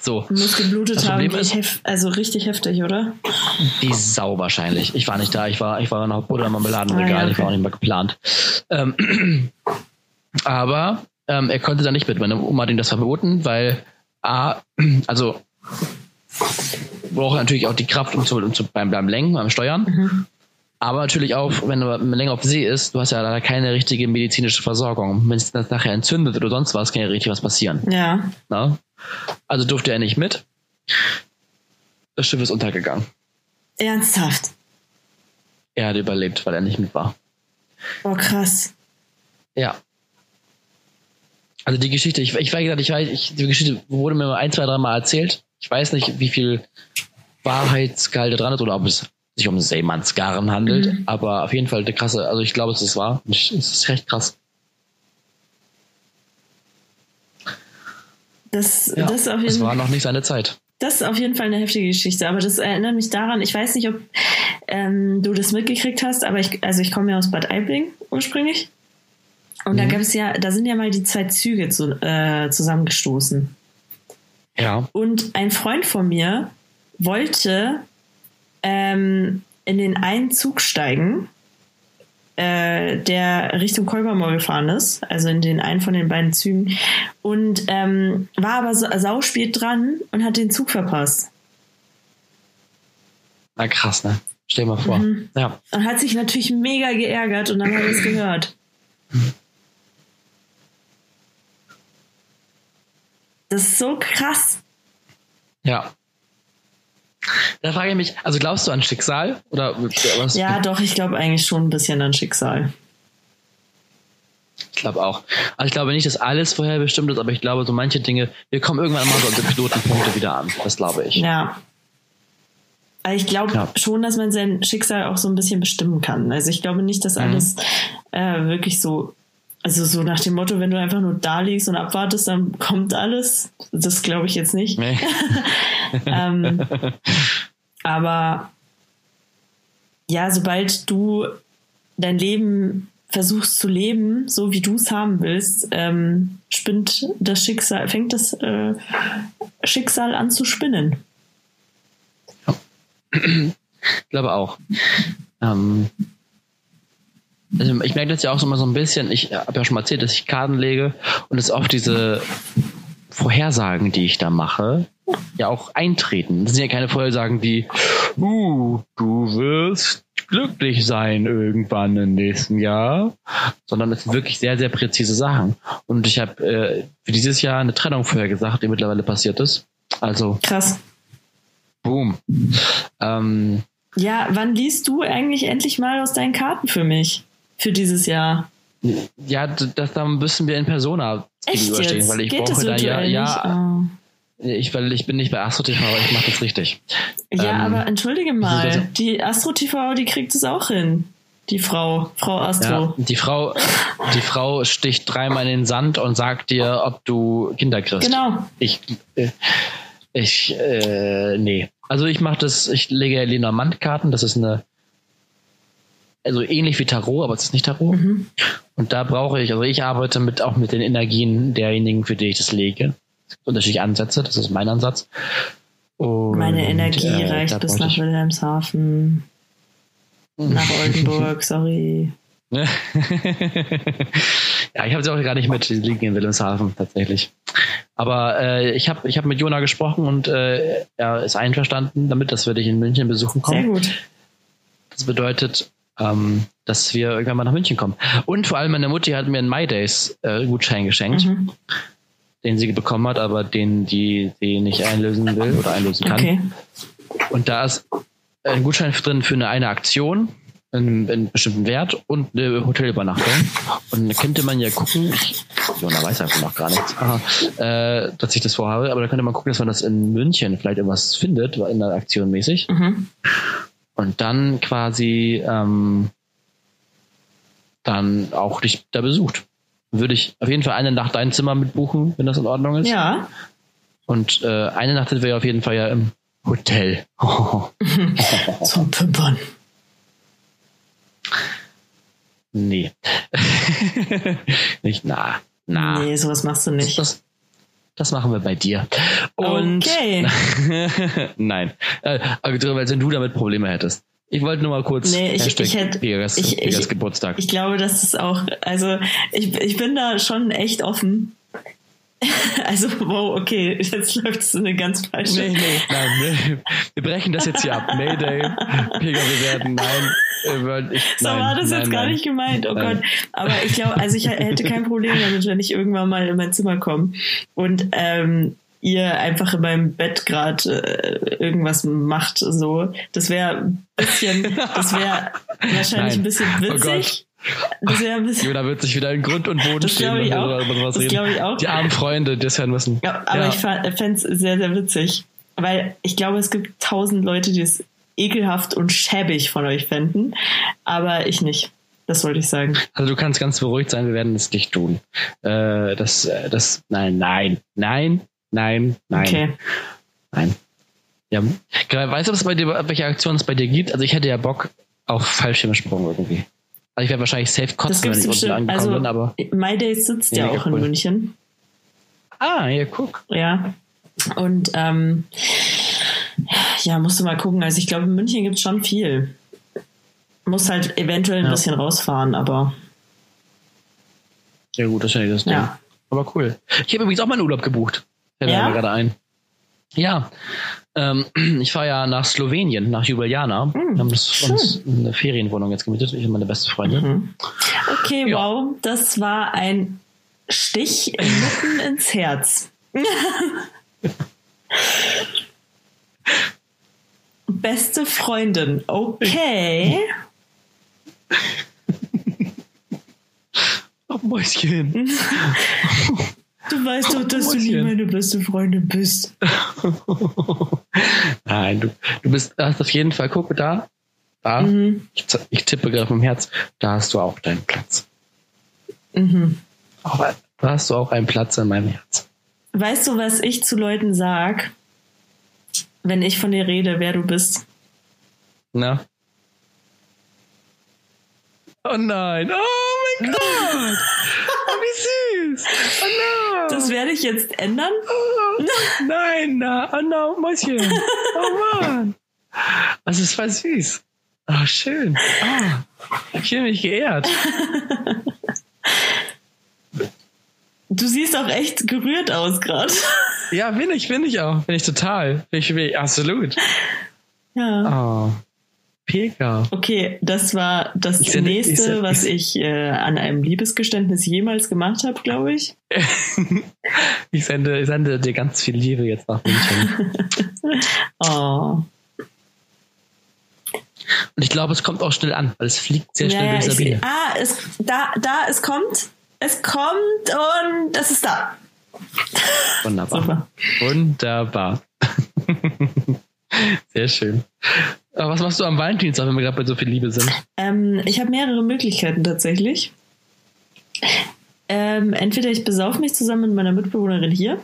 So. Muss geblutet haben, ist, also richtig heftig, oder? Die Sau wahrscheinlich. Ich war nicht da, ich war, ich war noch im Marmeladenregal, ah, ja, okay. ich war auch nicht mehr geplant. Ähm, aber ähm, er konnte da nicht mit. Meine Oma hat ihm das verboten, weil A, also braucht natürlich auch die Kraft um zu, um zu beim, beim Lenken, beim Steuern. Mhm. Aber natürlich auch, wenn du länger auf See ist, du hast ja leider keine richtige medizinische Versorgung. Wenn es das nachher entzündet oder sonst was, kann ja richtig was passieren. Ja. Na? Also durfte er nicht mit. Das Schiff ist untergegangen. Ernsthaft? Er hat überlebt, weil er nicht mit war. Oh, krass. Ja. Also die Geschichte, ich, ich ich weiß, ich, die Geschichte wurde mir ein, zwei, drei Mal erzählt. Ich weiß nicht, wie viel Wahrheitsgehalt dran ist oder ob es sich um Seemannsgarn handelt, mhm. aber auf jeden Fall eine krasse, also ich glaube, es ist wahr. Es ist recht krass. Das, ja, das, auf jeden das war noch nicht seine Zeit. Das ist auf jeden Fall eine heftige Geschichte, aber das erinnert mich daran, ich weiß nicht, ob ähm, du das mitgekriegt hast, aber ich, also ich komme ja aus Bad Aibling ursprünglich. Und mhm. da gab es ja, da sind ja mal die zwei Züge zu, äh, zusammengestoßen. Ja. Und ein Freund von mir wollte ähm, in den einen Zug steigen, äh, der Richtung Kolbermoor gefahren ist, also in den einen von den beiden Zügen, und ähm, war aber so, sauspät dran und hat den Zug verpasst. Na krass, ne? Stell dir mal vor. Mhm. Ja. Und hat sich natürlich mega geärgert und dann hat er es gehört. Das ist so krass. Ja. Da frage ich mich, also glaubst du an Schicksal? Oder was? Ja, doch, ich glaube eigentlich schon ein bisschen an Schicksal. Ich glaube auch. Also ich glaube nicht, dass alles vorher bestimmt ist, aber ich glaube, so manche Dinge, wir kommen irgendwann mal so unsere Knotenpunkte wieder an. Das glaube ich. Ja. Also ich glaube ja. schon, dass man sein Schicksal auch so ein bisschen bestimmen kann. Also ich glaube nicht, dass mhm. alles mhm. äh, wirklich so, also so nach dem Motto, wenn du einfach nur da liegst und abwartest, dann kommt alles. Das glaube ich jetzt nicht. Nee. ähm, aber ja, sobald du dein Leben versuchst zu leben, so wie du es haben willst, ähm, spinnt das Schicksal, fängt das äh, Schicksal an zu spinnen. Ich glaube auch. Ähm, also ich merke das ja auch immer so ein bisschen, ich habe ja schon mal erzählt, dass ich Karten lege und es oft diese Vorhersagen, die ich da mache, ja auch eintreten. Das sind ja keine Vorhersagen, die, uh, du wirst glücklich sein irgendwann im nächsten Jahr, sondern es sind wirklich sehr, sehr präzise Sachen. Und ich habe äh, für dieses Jahr eine Trennung vorher gesagt, die mittlerweile passiert ist. Also. Krass. Boom. Ähm, ja, wann liest du eigentlich endlich mal aus deinen Karten für mich? Für dieses Jahr? Ja, das, da müssen wir in Persona gegenüberstehen, weil ich Geht brauche da ja, ja. Oh. Ich, weil ich bin nicht bei Astro TV, aber ich mache das richtig. Ja, ähm, aber entschuldige mal, die Astro TV, die kriegt es auch hin. Die Frau, Frau Astro. Ja, die Frau, die Frau sticht dreimal in den Sand und sagt dir, ob du Kinder kriegst. Genau. Ich, äh, ich, äh, nee. Also ich mache das, ich lege Lenormand-Karten, das ist eine also ähnlich wie Tarot, aber es ist nicht Tarot. Mhm. Und da brauche ich, also ich arbeite mit auch mit den Energien derjenigen, für die ich das lege. Es gibt unterschiedliche Ansätze, das ist mein Ansatz. Und, Meine Energie äh, reicht bis nach Wilhelmshaven. Nach Oldenburg, sorry. ja, ich habe sie auch gar nicht mit, die liegen in Wilhelmshaven tatsächlich. Aber äh, ich habe ich hab mit Jona gesprochen und äh, er ist einverstanden damit, dass wir dich in München besuchen kommen. Sehr gut. Das bedeutet, ähm, dass wir irgendwann mal nach München kommen. Und vor allem meine Mutti hat mir einen MyDays äh, Gutschein geschenkt, mhm. den sie bekommen hat, aber den die sie nicht einlösen will oder einlösen kann. Okay. Und da ist ein Gutschein drin für eine, eine Aktion einen, einen bestimmten Wert und eine Hotelübernachtung. Und da könnte man ja gucken, ich, Jona weiß einfach noch gar nichts, aha, äh, dass ich das vorhabe, aber da könnte man gucken, dass man das in München vielleicht irgendwas findet, in der Aktion mäßig. Mhm. Und dann quasi ähm, dann auch dich da besucht. Würde ich auf jeden Fall eine Nacht dein Zimmer mitbuchen, wenn das in Ordnung ist. Ja. Und äh, eine Nacht sind wir auf jeden Fall ja im Hotel. Zum Pimpern. Nee. nicht na. Na. Nee, sowas machst du nicht. Das, das machen wir bei dir. Und okay. Nein. Äh, weil wenn du damit Probleme hättest. Ich wollte nur mal kurz. Nee, ich, ich hätte. Pegas, ich, Pegas ich, Geburtstag. Ich glaube, das ist auch. Also, ich, ich bin da schon echt offen. Also, wow, okay, jetzt läuft es in eine ganz falsche. Nee, nee, nein, nee. Wir brechen das jetzt hier ab. Mayday, Pega, wir werden, nein. Äh, ich, so nein, war das nein, jetzt gar nicht gemeint, oh nein. Gott. Aber ich glaube, also ich hätte kein Problem damit, wenn ich irgendwann mal in mein Zimmer komme und ähm, ihr einfach in meinem Bett gerade äh, irgendwas macht, so. Das wäre ein bisschen, das wäre wahrscheinlich ein bisschen oh witzig. Oh das wäre ein bisschen. Jona wird sich wieder in Grund und Boden das stehen. Ich auch. Das glaube ich auch. Die armen Freunde, die das hören müssen. Ja, aber ja. ich fände es sehr, sehr witzig. Weil ich glaube, es gibt tausend Leute, die es ekelhaft und schäbig von euch fänden. Aber ich nicht. Das wollte ich sagen. Also du kannst ganz beruhigt sein, wir werden es nicht tun. Äh, das, äh, das, nein, nein, nein, nein, nein. Okay. Nein. Ja. Weißt du, was bei dir, welche Aktion es bei dir gibt? Also ich hätte ja Bock auf Fallschirmsprung irgendwie. Also ich werde wahrscheinlich safe kotzen, wenn ich unten angekommen also, bin, aber. MyDays sitzt ja, auch in. München. Ah, ja, guck. Ja. Und ähm, ja, musst du mal gucken. Also ich glaube, in München gibt es schon viel. Muss halt eventuell ein ja. bisschen rausfahren, aber. Ja, gut, das ist ja das Ding. Ja. Aber cool. Ich habe übrigens auch meinen Urlaub gebucht. Fällt ja? mir gerade ein. Ja. Ähm, ich fahre ja nach Slowenien, nach Ljubljana. Mm, Wir haben das uns eine Ferienwohnung jetzt gemietet. Ich und meine beste Freundin. Mhm. Okay, ja. wow. Das war ein Stich mitten ins Herz. Beste Freundin, okay. Ach, Mäuschen. Du weißt doch, dass Mäuschen. du nie meine beste Freundin bist. Nein, du, du bist, hast auf jeden Fall, gucke da, da, mhm. ich, ich, tippe gerade vom Herz, da hast du auch deinen Platz. Mhm. Aber da hast du auch einen Platz in meinem Herz. Weißt du, was ich zu Leuten sag? Wenn ich von dir rede, wer du bist. Na? Oh nein. Oh mein Gott. Oh, wie süß. Oh no. Das werde ich jetzt ändern. Oh, nein, na, oh no, Mäuschen. Oh Mann. Das ist voll süß. Oh, schön. Oh, ich fühle mich geehrt. Du siehst auch echt gerührt aus gerade. Ja, bin ich, bin ich auch. Bin ich total. Bin ich, bin ich absolut. Ja. Oh. Peka. Okay, das war das ich nächste, ich sende, was ich äh, an einem Liebesgeständnis jemals gemacht habe, glaube ich. ich, sende, ich sende dir ganz viel Liebe jetzt nach München. oh. Und ich glaube, es kommt auch schnell an, weil es fliegt sehr schnell ja, durch Sabine. ah, es, da, da, es kommt. Es kommt und es ist da. Wunderbar. Super. Wunderbar. Sehr schön. Aber was machst du am Valentinstag, wenn wir gerade bei so viel Liebe sind? Ähm, ich habe mehrere Möglichkeiten tatsächlich. Ähm, entweder ich besaufe mich zusammen mit meiner Mitbewohnerin hier.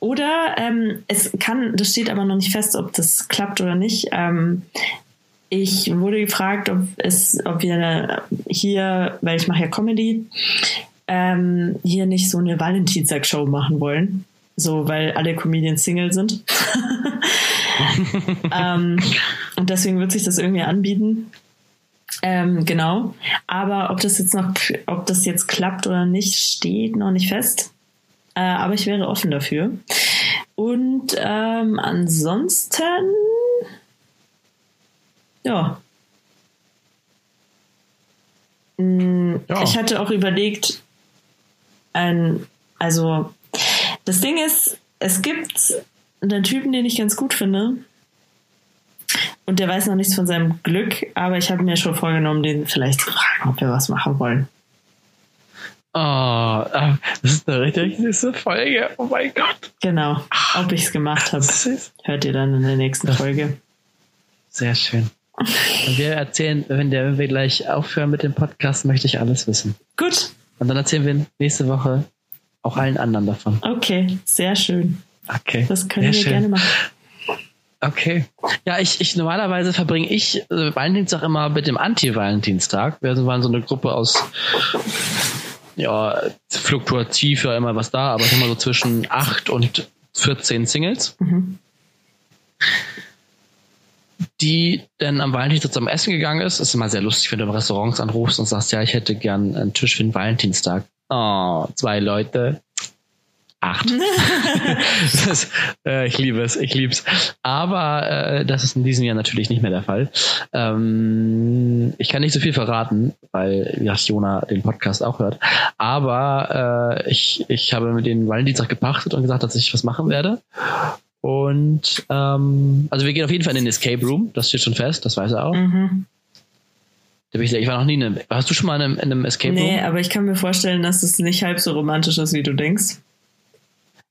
Oder ähm, es kann, das steht aber noch nicht fest, ob das klappt oder nicht. Ähm, ich wurde gefragt, ob es, ob wir hier, weil ich mache ja Comedy, ähm, hier nicht so eine Valentinstag-Show machen wollen. so weil alle Comedians Single sind. ähm, und deswegen wird sich das irgendwie anbieten. Ähm, genau. Aber ob das jetzt noch, ob das jetzt klappt oder nicht, steht noch nicht fest. Äh, aber ich wäre offen dafür. Und ähm, ansonsten, ja. Mm, ja. Ich hatte auch überlegt, ein, also das Ding ist, es gibt einen Typen, den ich ganz gut finde. Und der weiß noch nichts von seinem Glück, aber ich habe mir schon vorgenommen, den vielleicht zu fragen, ob wir was machen wollen. Oh, das ist eine richtig süße Folge. Oh mein Gott. Genau. Ob ich es gemacht habe, hört ihr dann in der nächsten Folge. Sehr schön. Und wir erzählen, wenn, der, wenn wir gleich aufhören mit dem Podcast, möchte ich alles wissen. Gut. Und dann erzählen wir nächste Woche auch allen anderen davon. Okay, sehr schön. Okay. Das können wir schön. gerne machen. Okay. Ja, ich, ich normalerweise verbringe ich äh, Valentinstag immer mit dem Anti-Valentinstag. Wir waren so eine Gruppe aus ja, fluktuativ ja immer was da, aber immer so zwischen 8 und 14 Singles. Mhm. Die dann am Valentinstag zum Essen gegangen ist. Das ist immer sehr lustig, wenn du im Restaurants anrufst und sagst, ja, ich hätte gern einen Tisch für den Valentinstag. Oh, zwei Leute, acht. das, äh, ich liebe es, ich liebe es. Aber äh, das ist in diesem Jahr natürlich nicht mehr der Fall. Ähm, ich kann nicht so viel verraten, weil ja, Jona den Podcast auch hört. Aber äh, ich, ich habe mit den Valentinstag gepachtet und gesagt, dass ich was machen werde. Und ähm, also wir gehen auf jeden Fall in den Escape Room, das steht schon fest, das weiß er auch. Mhm. Ich war noch nie in einem. Hast du schon mal in einem, in einem Escape Room? Nee, aber ich kann mir vorstellen, dass es nicht halb so romantisch ist, wie du denkst.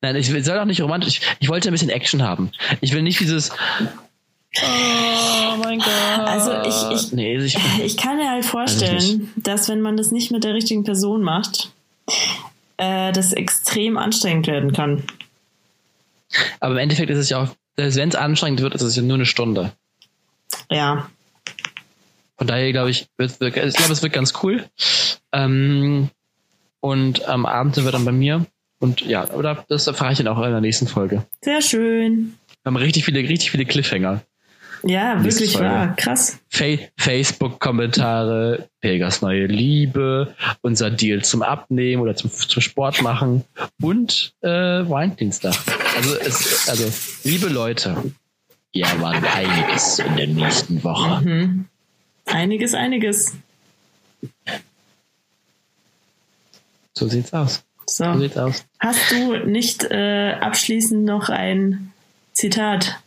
Nein, ich soll auch nicht romantisch. Ich wollte ein bisschen Action haben. Ich will nicht dieses. Oh mein Gott. Also ich, ich, nee, ich, ich kann mir halt vorstellen, also dass wenn man das nicht mit der richtigen Person macht, äh, das extrem anstrengend werden kann. Aber im Endeffekt ist es ja auch, wenn es anstrengend wird, ist es ja nur eine Stunde. Ja. Von daher glaube ich, wird, ich glaube, es wird ganz cool. Ähm, und am Abend sind wir dann bei mir. Und ja, oder das erfahre ich dann auch in der nächsten Folge. Sehr schön. Wir haben richtig viele, richtig viele Cliffhanger. Ja, wirklich wahr. Krass. Fa Facebook-Kommentare, Pegas neue Liebe, unser Deal zum Abnehmen oder zum, zum Sport machen und äh, Valentinstag. Also, es, also, liebe Leute, ja, war einiges in der nächsten Woche. Mhm. Einiges, einiges. So sieht's aus. So. so sieht's aus. Hast du nicht äh, abschließend noch ein Zitat?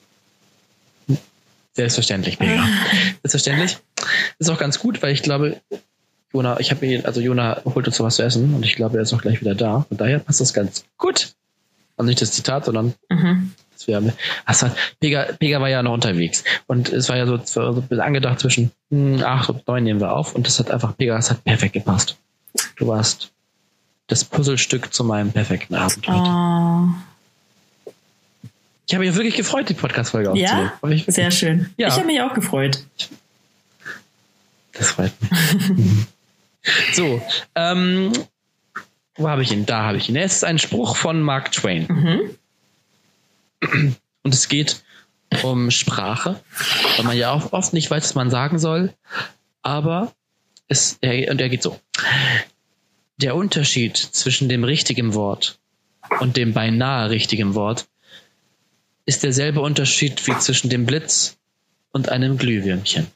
Selbstverständlich, mega. Selbstverständlich. ist auch ganz gut, weil ich glaube, Jona, ich habe mir, also Jona holt uns noch was zu essen und ich glaube, er ist auch gleich wieder da. Von daher passt das ganz gut. Also nicht das Zitat, sondern mhm. das wäre. Also, Pega, Pega war ja noch unterwegs und es war ja so, so angedacht zwischen hm, acht und neun nehmen wir auf und das hat einfach Pega, das hat perfekt gepasst. Du warst das Puzzlestück zu meinem perfekten Abend heute. Oh. Ich habe mich wirklich gefreut, die Podcast-Folge aufzunehmen. Ja, sehr schön. Ja. Ich habe mich auch gefreut. Das freut mich. so, ähm, wo habe ich ihn? Da habe ich ihn. Es ist ein Spruch von Mark Twain. Mhm. Und es geht um Sprache, weil man ja auch oft nicht weiß, was man sagen soll. Aber es, er, und er geht so. Der Unterschied zwischen dem richtigen Wort und dem beinahe richtigen Wort ist derselbe Unterschied wie zwischen dem Blitz und einem Glühwürmchen.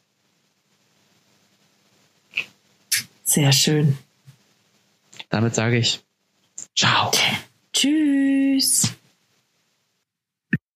Sehr schön. Damit sage ich Ciao. Tschüss.